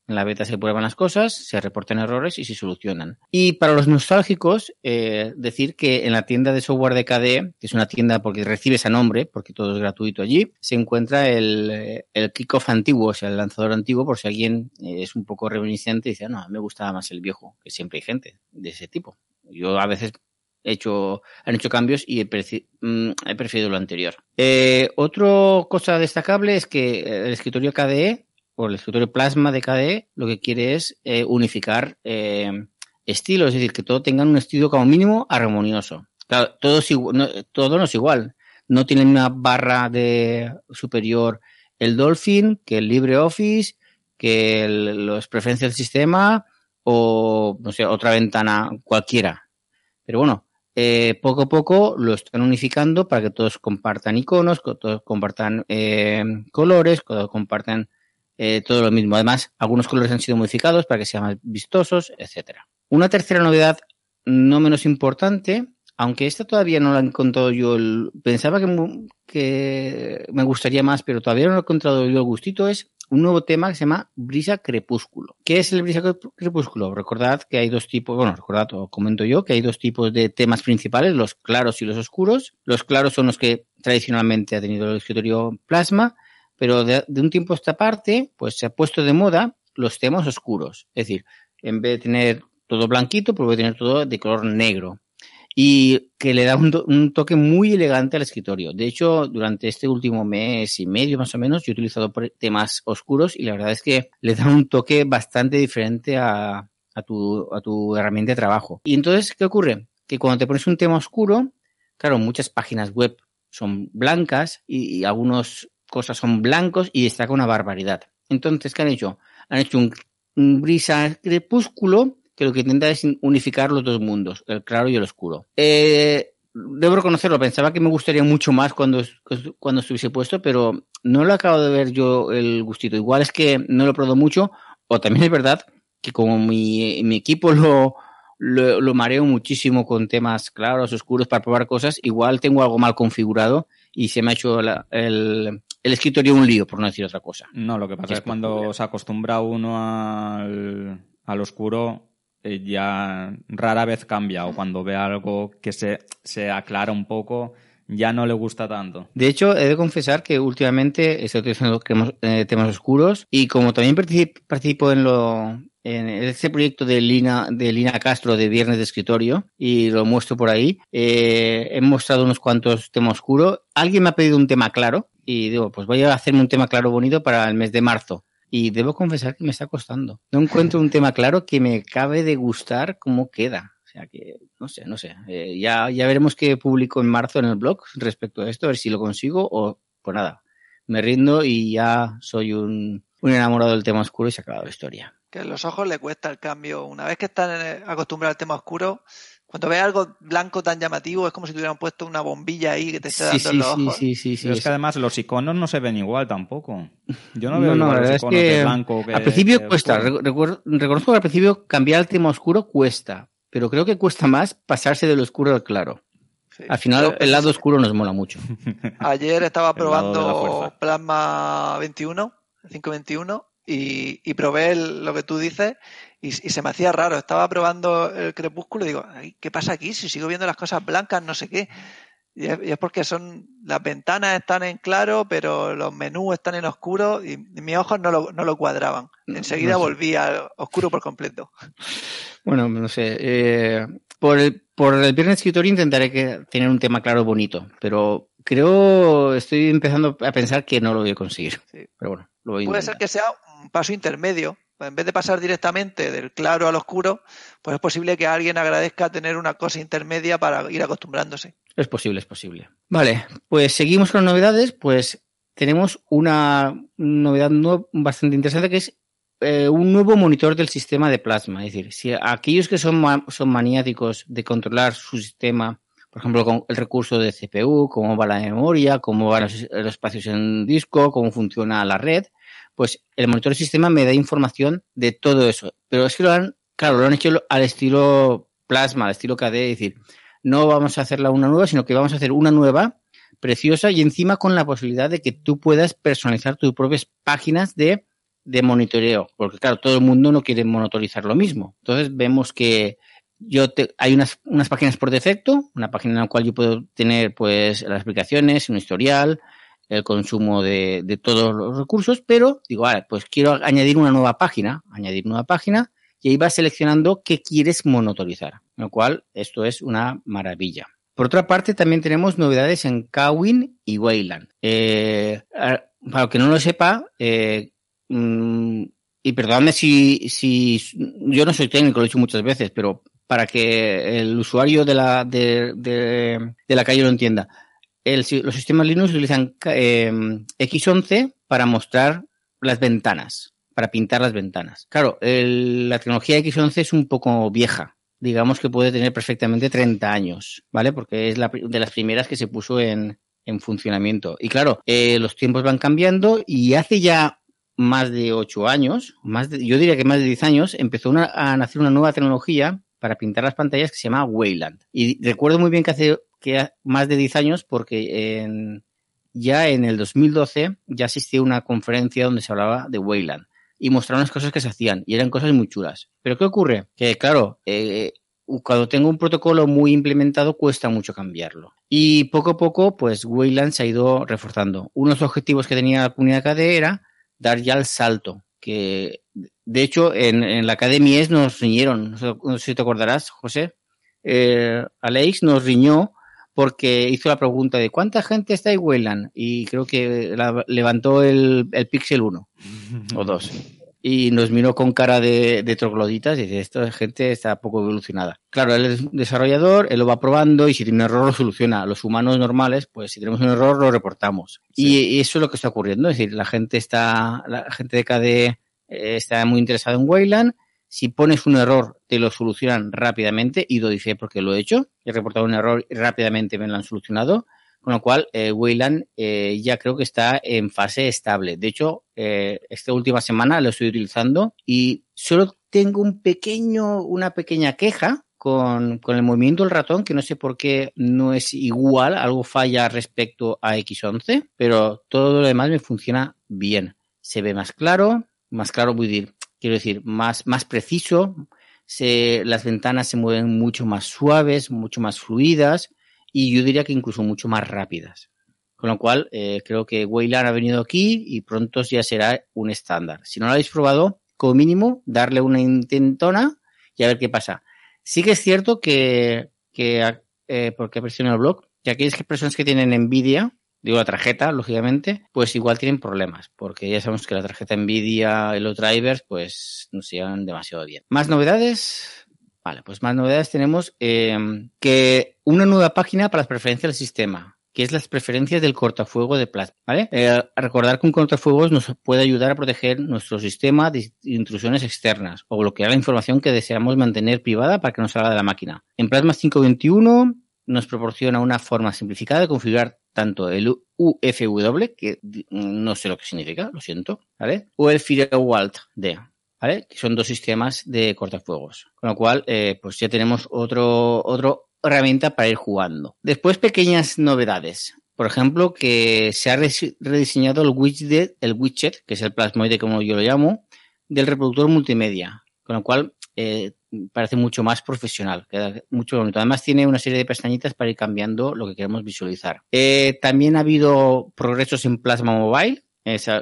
en la beta se prueban las cosas, se reportan errores y se solucionan. Y para los nostálgicos, eh, decir que en la tienda de software de KDE, que es una tienda porque recibe ese nombre, porque todo es gratuito allí, se encuentra el, eh, el Kickoff antiguo, o sea, el lanzador antiguo, por si alguien eh, es un poco reminiscente y dice, ah, no, me gustaba más el viejo, que siempre hay gente de ese tipo. Yo a veces he hecho, han hecho cambios y he, mm, preferido lo anterior. Eh, otra cosa destacable es que el escritorio KDE o el escritorio Plasma de KDE lo que quiere es eh, unificar eh, estilos, es decir, que todo tenga un estilo como mínimo armonioso. Claro, todo, es no, todo no es igual. No tienen una barra de superior el Dolphin, que el LibreOffice, que las preferencias del sistema o, no sé, otra ventana cualquiera. Pero bueno, eh, poco a poco lo están unificando para que todos compartan iconos, que todos compartan colores, que todos compartan eh, todo lo mismo. Además, algunos colores han sido modificados para que sean más vistosos, etcétera. Una tercera novedad, no menos importante, aunque esta todavía no la he encontrado yo, el, pensaba que, que, me gustaría más, pero todavía no lo he encontrado yo el gustito, es un nuevo tema que se llama brisa crepúsculo. ¿Qué es el brisa crepúsculo? Recordad que hay dos tipos, bueno, recordad o comento yo que hay dos tipos de temas principales, los claros y los oscuros. Los claros son los que tradicionalmente ha tenido el escritorio plasma pero de, un tiempo a esta parte, pues se ha puesto de moda los temas oscuros. Es decir, en vez de tener todo blanquito, pues voy a tener todo de color negro. Y que le da un, toque muy elegante al escritorio. De hecho, durante este último mes y medio más o menos, yo he utilizado temas oscuros y la verdad es que le da un toque bastante diferente a, tu, a tu herramienta de trabajo. Y entonces, ¿qué ocurre? Que cuando te pones un tema oscuro, claro, muchas páginas web son blancas y algunos cosas son blancos y destaca una barbaridad. Entonces, ¿qué han hecho? Han hecho un, brisa crepúsculo que lo que intenta es unificar los dos mundos, el claro y el oscuro. Eh, debo reconocerlo, pensaba que me gustaría mucho más cuando, cuando estuviese puesto, pero no lo acabo de ver yo el gustito. Igual es que no lo he probado mucho, o también es verdad que como mi, mi equipo lo, lo, lo, mareo muchísimo con temas claros, oscuros para probar cosas, igual tengo algo mal configurado y se me ha hecho la, el, el escritorio un lío, por no decir otra cosa. No, lo que pasa es, es cuando se acostumbra uno al, al oscuro, eh, ya rara vez cambia, o cuando ve algo que se, se aclara un poco, ya no le gusta tanto. De hecho, he de confesar que últimamente estoy utilizando eh, temas oscuros y como también participo en lo en este proyecto de Lina, de Lina Castro de Viernes de Escritorio y lo muestro por ahí, eh, he mostrado unos cuantos temas oscuros. Alguien me ha pedido un tema claro y digo, pues voy a hacerme un tema claro bonito para el mes de marzo. Y debo confesar que me está costando. No encuentro un tema claro que me cabe de gustar cómo queda. O sea que, no sé, no sé. Eh, ya, ya veremos qué publico en marzo en el blog respecto a esto, a ver si lo consigo o, pues nada, me rindo y ya soy un, un enamorado del tema oscuro y se ha acabado la historia. Que a los ojos le cuesta el cambio. Una vez que están acostumbrados al tema oscuro, cuando ves algo blanco tan llamativo, es como si tuvieran puesto una bombilla ahí que te esté dando sí, los sí, ojos. Sí, sí, sí. Pero es que además los iconos no se ven igual tampoco. Yo no veo no, no, igual los es iconos que de blanco que Al principio que cuesta. Recuerdo, reconozco que al principio cambiar al tema oscuro cuesta. Pero creo que cuesta más pasarse del oscuro al claro. Sí. Al final, el lado oscuro nos mola mucho. Ayer estaba El probando fuerza. Plasma 21, 521, y, y probé el- lo que tú dices y, y se me hacía raro. Estaba probando el crepúsculo y digo, "Ay, ¿qué pasa aquí? Si sigo viendo las cosas blancas, no sé qué. Y es, y es porque son las ventanas están en claro, pero los menús están en oscuro y, mis ojos no lo, no lo cuadraban. Enseguida No sé. volví al oscuro por completo. Bueno, no sé. eh, por, el, por el viernes escritorio intentaré que, tener un tema claro bonito, pero creo, estoy empezando a pensar que no lo voy a conseguir. Sí. Pero bueno, lo voy a Puede ser que sea paso intermedio. En vez de pasar directamente del claro al oscuro, pues es posible que alguien agradezca tener una cosa intermedia para ir acostumbrándose. Es posible, es posible. Vale, pues seguimos con novedades. Pues tenemos una novedad bastante interesante que es eh, un nuevo monitor del sistema de plasma. Es decir, si aquellos que son, ma- son maniáticos de controlar su sistema, por ejemplo, con el recurso de CPU, cómo va la memoria, cómo van los, los espacios en disco, cómo funciona la red, pues el monitor del sistema me da información de todo eso. Pero es que lo han, claro, lo han hecho al estilo plasma, al estilo KDE, es decir, no vamos a hacerla una nueva, sino que vamos a hacer una nueva preciosa y encima con la posibilidad de que tú puedas personalizar tus propias páginas de, de monitoreo, porque claro, todo el mundo no quiere monitorizar lo mismo. Entonces vemos que yo te, hay unas, unas páginas por defecto, una página en la cual yo puedo tener pues las aplicaciones, un historial, el consumo de, todos los recursos, pero digo, vale, pues quiero añadir una nueva página, añadir nueva página, y ahí vas seleccionando qué quieres monitorizar, lo cual esto es una maravilla. Por otra parte, también tenemos novedades en Kawin y Wayland. Eh, para el que no lo sepa, eh, mm, y perdóname si, si yo no soy técnico, lo he dicho muchas veces, pero para que el usuario de la, de, de la calle lo entienda, el, los sistemas Linux utilizan eh, X11 para mostrar las ventanas, para pintar las ventanas. Claro, la tecnología X11 es un poco vieja. Digamos que puede tener perfectamente 30 años, ¿vale? Porque es de las primeras que se puso en, en funcionamiento. Y claro, eh, los tiempos van cambiando y hace ya más de 8 años, más yo diría que más de 10 años, empezó a nacer una nueva tecnología para pintar las pantallas que se llama Wayland. Y recuerdo muy bien que hace que más de 10 años porque en, ya en el 2012 ya asistí a una conferencia donde se hablaba de Wayland y mostraron las cosas que se hacían y eran cosas muy chulas. Pero ¿qué ocurre? Que claro, eh, cuando tengo un protocolo muy implementado cuesta mucho cambiarlo. Y poco a poco, pues Wayland se ha ido reforzando. Uno de los objetivos que tenía la comunidad KDE era dar ya el salto. Que de hecho en, la Academia ES nos riñeron. No sé si te acordarás, José. Eh, Alex nos riñó porque hizo la pregunta de ¿cuánta gente está en Wayland? Y creo que la- levantó el, el Pixel 1 o 2. Y nos miró con cara de, de trogloditas y dice, esta gente está poco evolucionada. Claro, él es desarrollador, él lo va probando y si tiene un error lo soluciona. Los humanos normales, pues si tenemos un error lo reportamos. Y, y eso es lo que está ocurriendo. Es decir, la gente está, la gente de KDE eh, está muy interesada en Wayland. Si pones un error, te lo solucionan rápidamente y lo dice porque lo he hecho. He reportado un error y rápidamente me lo han solucionado. Con lo cual, eh, Wayland eh, ya creo que está en fase estable. De hecho, eh, esta última semana lo estoy utilizando y solo tengo un pequeño, una pequeña queja con, con el movimiento del ratón, que no sé por qué no es igual, algo falla respecto a X11, pero todo lo demás me funciona bien. Se ve más claro, más claro, voy a decir, quiero decir, más, más preciso, se, las ventanas se mueven mucho más suaves, mucho más fluidas y yo diría que incluso mucho más rápidas. Con lo cual, eh, creo que Wayland ha venido aquí y pronto ya será un estándar. Si no lo habéis probado, como mínimo, darle una intentona y a ver qué pasa. Sí que es cierto que, que eh, porque presiono el blog, que aquellas personas que tienen Nvidia, digo la tarjeta, lógicamente, pues igual tienen problemas, porque ya sabemos que la tarjeta Nvidia y los drivers, pues no se llevan demasiado bien. Más novedades. Vale, pues más novedades tenemos eh, que una nueva página para las preferencias del sistema, que es las preferencias del cortafuego de Plasma. ¿vale? Eh, recordar que un cortafuegos nos puede ayudar a proteger nuestro sistema de intrusiones externas o bloquear la información que deseamos mantener privada para que no salga de la máquina. En Plasma 521 nos proporciona una forma simplificada de configurar tanto el UFW, que no sé lo que significa, lo siento, ¿vale? O el Firewall D, ¿vale? Que son dos sistemas de cortafuegos. Con lo cual, eh, pues ya tenemos otro, herramienta para ir jugando. Después, pequeñas novedades. Por ejemplo, que se ha rediseñado el widget, el widget, que es el plasmoide como yo lo llamo, del reproductor multimedia, con lo cual eh, parece mucho más profesional, queda mucho bonito. Además tiene una serie de pestañitas para ir cambiando lo que queremos visualizar. Eh, también ha habido progresos en Plasma Mobile,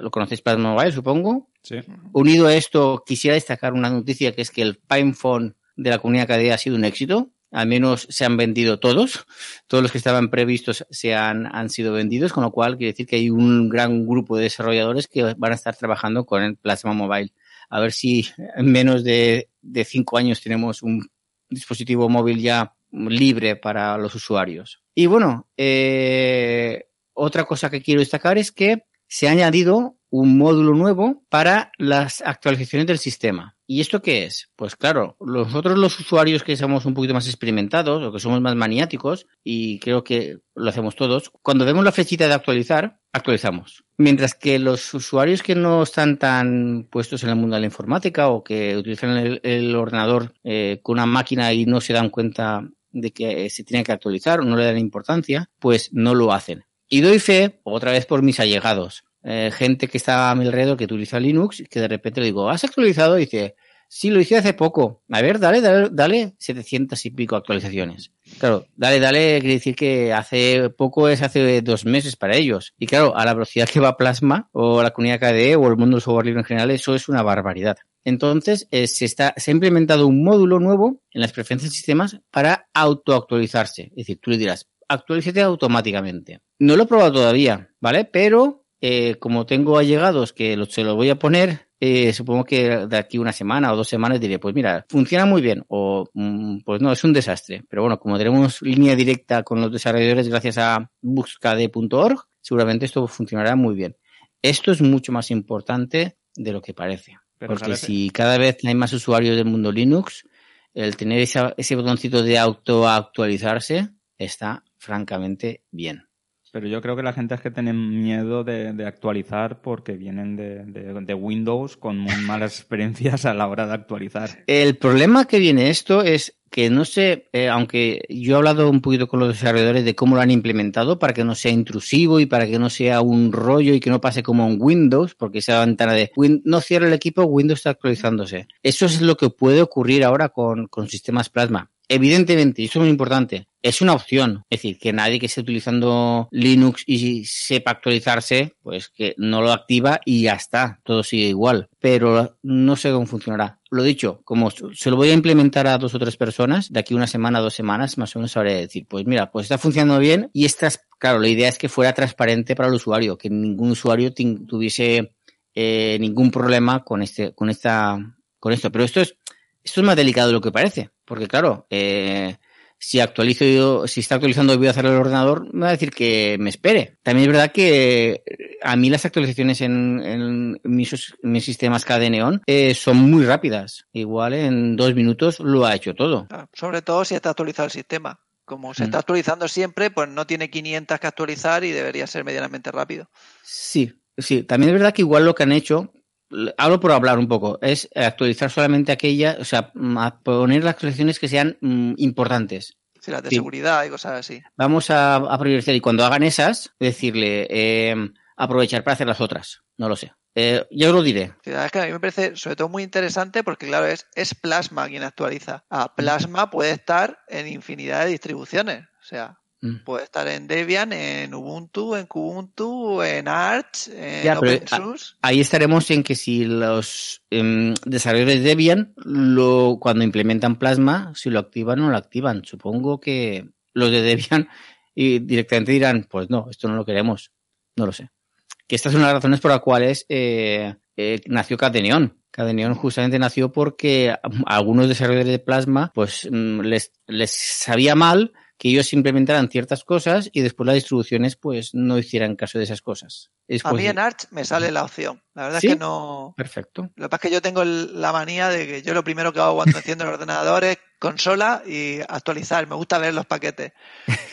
lo conocéis Plasma Mobile, supongo. Sí. Unido a esto, quisiera destacar una noticia que es que el PinePhone de la comunidad KDE ha sido un éxito. Al menos se han vendido todos. Todos los que estaban previstos se han, han sido vendidos, con lo cual quiere decir que hay un gran grupo de desarrolladores que van a estar trabajando con el Plasma Mobile a ver si en menos de, cinco años tenemos un dispositivo móvil ya libre para los usuarios. Y bueno, eh, otra cosa que quiero destacar es que se ha añadido un módulo nuevo para las actualizaciones del sistema. ¿Y esto qué es? Pues claro, nosotros los usuarios que somos un poquito más experimentados o que somos más maniáticos, y creo que lo hacemos todos, cuando vemos la flechita de actualizar, actualizamos. Mientras que los usuarios que no están tan puestos en el mundo de la informática o que utilizan el, ordenador eh, con una máquina y no se dan cuenta de que se tiene que actualizar o no le dan importancia, pues no lo hacen. Y doy fe, otra vez por mis allegados, eh, gente que está a mi alrededor que utiliza Linux, que de repente le digo, ¿has actualizado? Y dice, sí, lo hice hace poco. A ver, dale, dale, dale, 700 y pico actualizaciones. Claro, dale, dale, quiere decir que hace poco es hace dos meses para ellos. Y claro, a la velocidad que va Plasma, o la comunidad KDE, o el mundo del software libre en general, eso es una barbaridad. Entonces, eh, se, está, se ha implementado un módulo nuevo en las preferencias de sistemas para autoactualizarse. Es decir, tú le dirás, actualízate automáticamente. No lo he probado todavía, ¿vale? Pero eh, como tengo allegados que se lo voy a poner, eh, supongo que de aquí una semana o dos semanas diré, pues mira, funciona muy bien o mm, pues no, es un desastre. Pero bueno, como tenemos línea directa con los desarrolladores gracias a buscade.org, seguramente esto funcionará muy bien. Esto es mucho más importante de lo que parece. porque si cada vez hay más usuarios del mundo Linux, el tener ese botoncito de autoactualizarse está francamente bien. Pero yo creo que la gente es que tiene miedo de, actualizar porque vienen de, Windows con muy malas experiencias a la hora de actualizar. El problema que viene esto es que no sé, eh, aunque yo he hablado un poquito con los desarrolladores de cómo lo han implementado para que no sea intrusivo y para que no sea un rollo y que no pase como en Windows, porque esa ventana de no cierra el equipo, Windows está actualizándose. Eso es lo que puede ocurrir ahora con, con sistemas Plasma. Evidentemente, y eso es muy importante, es una opción. Es decir, que nadie que esté utilizando Linux y sepa actualizarse, pues que no lo activa y ya está, todo sigue igual. Pero no sé cómo funcionará. Lo dicho, como se lo voy a implementar a dos o tres personas, de aquí una semana, dos semanas, más o menos sabré decir, pues mira, pues está funcionando bien y estas, claro, la idea es que fuera transparente para el usuario, que ningún usuario tuviese eh, ningún problema con este, con esta, con esto. Pero esto es, esto es más delicado de lo que parece, porque claro, eh, si actualizo, si está actualizando y voy a hacer el ordenador, me va a decir que me espere. También es verdad que a mí las actualizaciones en, mis, sistemas KDE Neon eh, son muy rápidas. Igual en dos minutos lo ha hecho todo. Sobre todo si está actualizado el sistema. Como se mm. está actualizando siempre, pues no tiene 500 que actualizar y debería ser medianamente rápido. Sí, sí. También es verdad que igual lo que han hecho hablo por hablar un poco, es actualizar solamente aquellas, o sea, poner las actualizaciones que sean mm, importantes. Sí, las de seguridad y cosas así. Vamos a, a, priorizar y cuando hagan esas, decirle, em, aprovechar para hacer las otras. No lo sé. Eh, yo lo diré. es que a mí me parece sobre todo muy interesante porque, claro, es, es Plasma quien actualiza. A Plasma puede estar en infinidad de distribuciones. O sea, Mm. Puede estar en Debian, en Ubuntu, en Kubuntu, en Arch, en OpenSUSE. Ahí estaremos en que si los em, desarrolladores de Debian, lo, cuando implementan Plasma, si lo activan o no lo activan. Supongo que los de Debian y directamente dirán, pues no, esto no lo queremos. No lo sé. Que estas son las razones por las cuales eh, eh, nació Cadeneon. Cadeneon justamente nació porque algunos desarrolladores de Plasma, pues mm, les, les sabía mal que ellos implementaran ciertas cosas y después las distribuciones pues no hicieran caso de esas cosas. a mí en Arch me sale la opción. La verdad es que no. Perfecto. Lo que pasa es que yo tengo la manía de que yo lo primero que hago cuando enciendo el ordenador es consola y actualizar. Me gusta ver los paquetes.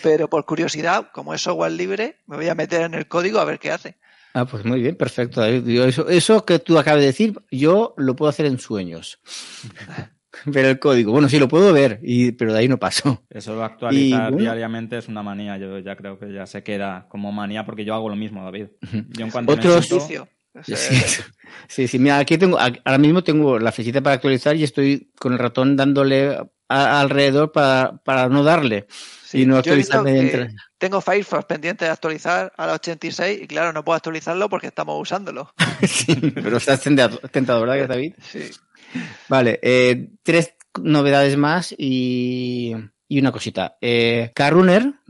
Pero por curiosidad, como es software libre, me voy a meter en el código a ver qué hace. Ah, pues muy bien, perfecto. Eso, eso que tú acabas de decir, yo lo puedo hacer en sueños. ver el código. Bueno, sí lo puedo ver, y, pero de ahí no paso. Eso de actualizar Y, bueno. diariamente es una manía. Yo ya creo que ya se queda como manía porque yo hago lo mismo, David. Yo en cuanto Otros- me siento- Sí, sí, sí, mira, aquí tengo, ahora mismo tengo la flechita para actualizar y estoy con el ratón dándole a- alrededor para, para no darle sí. y no actualizarme. Tengo Firefox pendiente de actualizar a la 86 y claro, no puedo actualizarlo porque estamos usándolo. Sí, pero estás tentado, ¿verdad, David? Sí. Vale, eh, tres novedades más y, una cosita. Eh,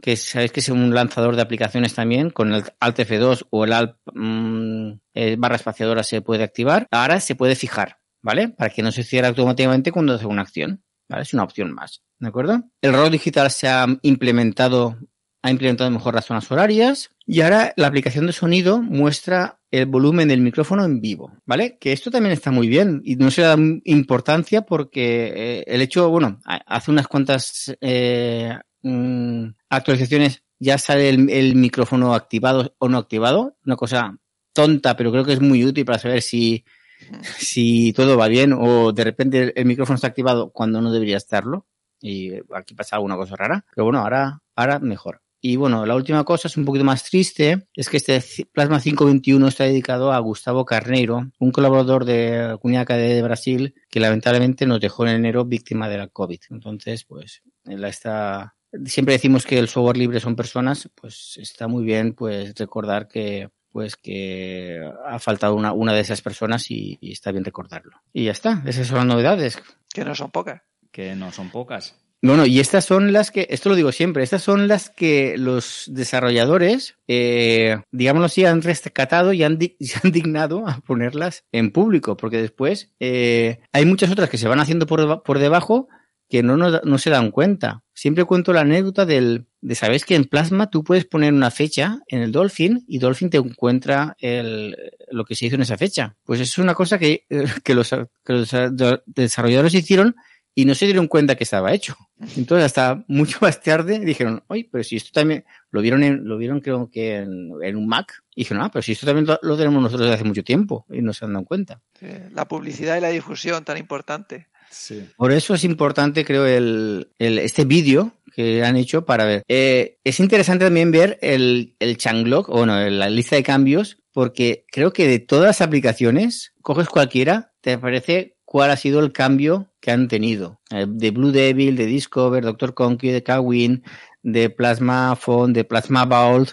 que sabéis que es un lanzador de aplicaciones también, con el Alt F2 o el Alt mm, eh, barra espaciadora se puede activar. Ahora se puede fijar, ¿vale? Para que no se cierre automáticamente cuando hace una acción. ¿Vale? Es una opción más, ¿de acuerdo? El reloj digital se ha implementado, ha implementado mejor las zonas horarias y ahora la aplicación de sonido muestra el volumen del micrófono en vivo, ¿vale? Que esto también está muy bien y no se da importancia porque eh, el hecho, bueno, ha- hace unas cuantas eh, mm, actualizaciones ya sale el, micrófono activado o no activado, una cosa tonta, pero creo que es muy útil para saber si, si todo va bien o de repente el, micrófono está activado cuando no debería estarlo y aquí pasa alguna cosa rara, pero bueno, ahora, ahora mejor. Y bueno, la última cosa es un poquito más triste, es que este Plasma 521 está dedicado a Gustavo Carneiro, un colaborador de la Comunidad Académica de Brasil que lamentablemente nos dejó en enero víctima de la COVID. Entonces, pues, está... Siempre decimos que el software libre son personas, pues está muy bien pues recordar que pues que ha faltado una, una de esas personas y, y está bien recordarlo. Y ya está, esas son las novedades. Que no son pocas. que no son pocas. Bueno, y estas son las que, esto lo digo siempre, estas son las que los desarrolladores, eh, digámoslo así, han rescatado y han, se han dignado a ponerlas en público, porque después eh, hay muchas otras que se van haciendo por, por debajo que no, nos- no se dan cuenta. Siempre cuento la anécdota del, de, ¿sabes que en Plasma tú puedes poner una fecha en el Dolphin y Dolphin te encuentra el, lo que se hizo en esa fecha? Pues es una cosa que, que los, que los desarrolladores hicieron y no se dieron cuenta que estaba hecho. Entonces, hasta mucho más tarde dijeron, oye, pero si esto también lo vieron, en, lo vieron creo que en, en un Mac. Y dijeron, ah, pero si esto también lo, lo tenemos nosotros desde hace mucho tiempo y no se han dado cuenta. Sí, La publicidad y la difusión tan importante. Sí. Por eso es importante, creo, el, el- este vídeo que han hecho para ver. Eh, es interesante también ver el, el changlog, o bueno, la lista de cambios, porque creo que de todas las aplicaciones, coges cualquiera, te aparece cuál ha sido el cambio que han tenido. Eh, de Blue Devil, de Discover, Doctor Conky, de Kawin, de Plasma Phone, de Plasma Vault,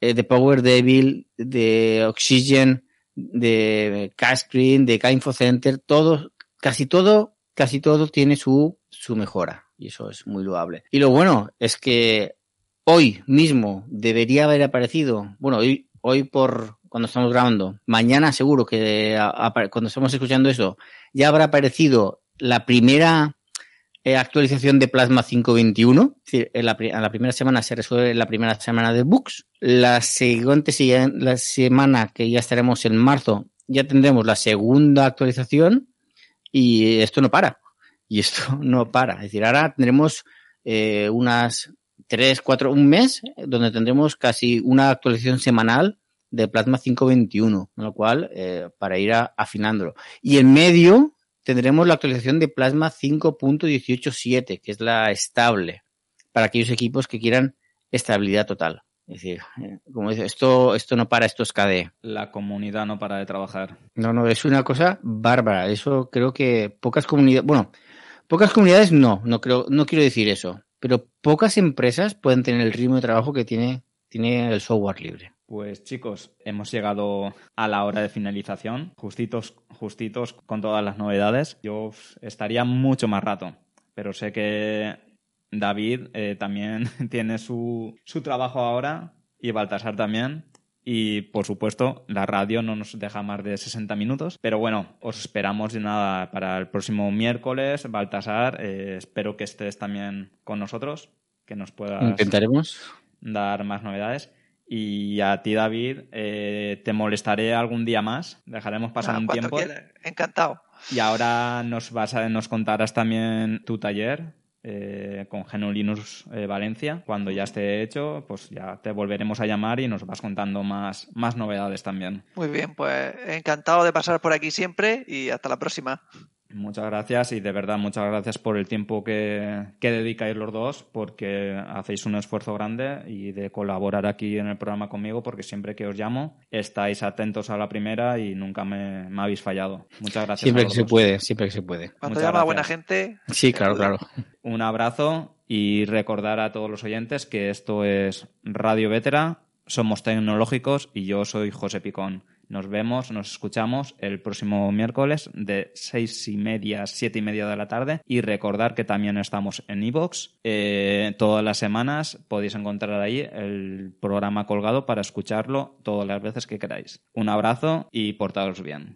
eh, de Power Devil, de Oxygen, de K-Screen, de K-Info Center, todo, casi todo, casi todo tiene su, su mejora. Y eso es muy loable. Y lo bueno es que hoy mismo debería haber aparecido, bueno, hoy, hoy por cuando estamos grabando, mañana seguro que a- cuando estamos escuchando eso, ya habrá aparecido la primera eh, actualización de Plasma 521. Es decir, en la, primera semana se resuelve la primera semana de bugs. La siguiente la semana, que ya estaremos en marzo, ya tendremos la segunda actualización y esto no para. Y esto no para. Es decir, ahora tendremos eh, unas tres, cuatro, un mes donde tendremos casi una actualización semanal de Plasma 521, con lo cual, eh, para ir a- afinándolo. Y en medio tendremos la actualización de Plasma 5.187, que es la estable, para aquellos equipos que quieran estabilidad total. Es decir, eh, como dice, esto, esto no para, esto es KDE. La comunidad no para de trabajar. No, no, es una cosa bárbara. Eso creo que pocas comunidades, bueno, pocas comunidades no, no creo, no quiero decir eso, pero pocas empresas pueden tener el ritmo de trabajo que tiene, tiene el software libre. Pues chicos, hemos llegado a la hora de finalización, justitos, justitos con todas las novedades. Yo estaría mucho más rato, pero sé que David eh, también tiene su, su trabajo ahora y Baltasar también. Y por supuesto, la radio no nos deja más de 60 minutos. Pero bueno, os esperamos de nada para el próximo miércoles. Baltasar, eh, espero que estés también con nosotros, que nos puedas Intentaremos. Dar más novedades. Y a ti, David, eh, te molestaré algún día más. Dejaremos pasar Ah, un tiempo. quieras. Encantado. Y ahora nos vas a, nos contarás también tu taller eh, con GNU Linux eh, Valencia. Cuando ya esté hecho, pues ya te volveremos a llamar y nos vas contando más, más novedades también. Muy bien, pues encantado de pasar por aquí siempre y hasta la próxima. Muchas gracias y de verdad muchas gracias por el tiempo que, que, dedicáis los dos porque hacéis un esfuerzo grande y de colaborar aquí en el programa conmigo porque siempre que os llamo estáis atentos a la primera y nunca me, me habéis fallado. Muchas gracias. Siempre que se puede, siempre que se puede. Cuando llama a buena gente. Sí, claro, claro. Un abrazo y recordar a todos los oyentes que esto es Radio Vetera, somos tecnológicos y yo soy José Picón. Nos vemos, nos escuchamos el próximo miércoles de seis y media siete y media de la tarde. Y recordar que también estamos en iVoox. Eh, todas las semanas podéis encontrar ahí el programa colgado para escucharlo todas las veces que queráis. Un abrazo y portaos bien.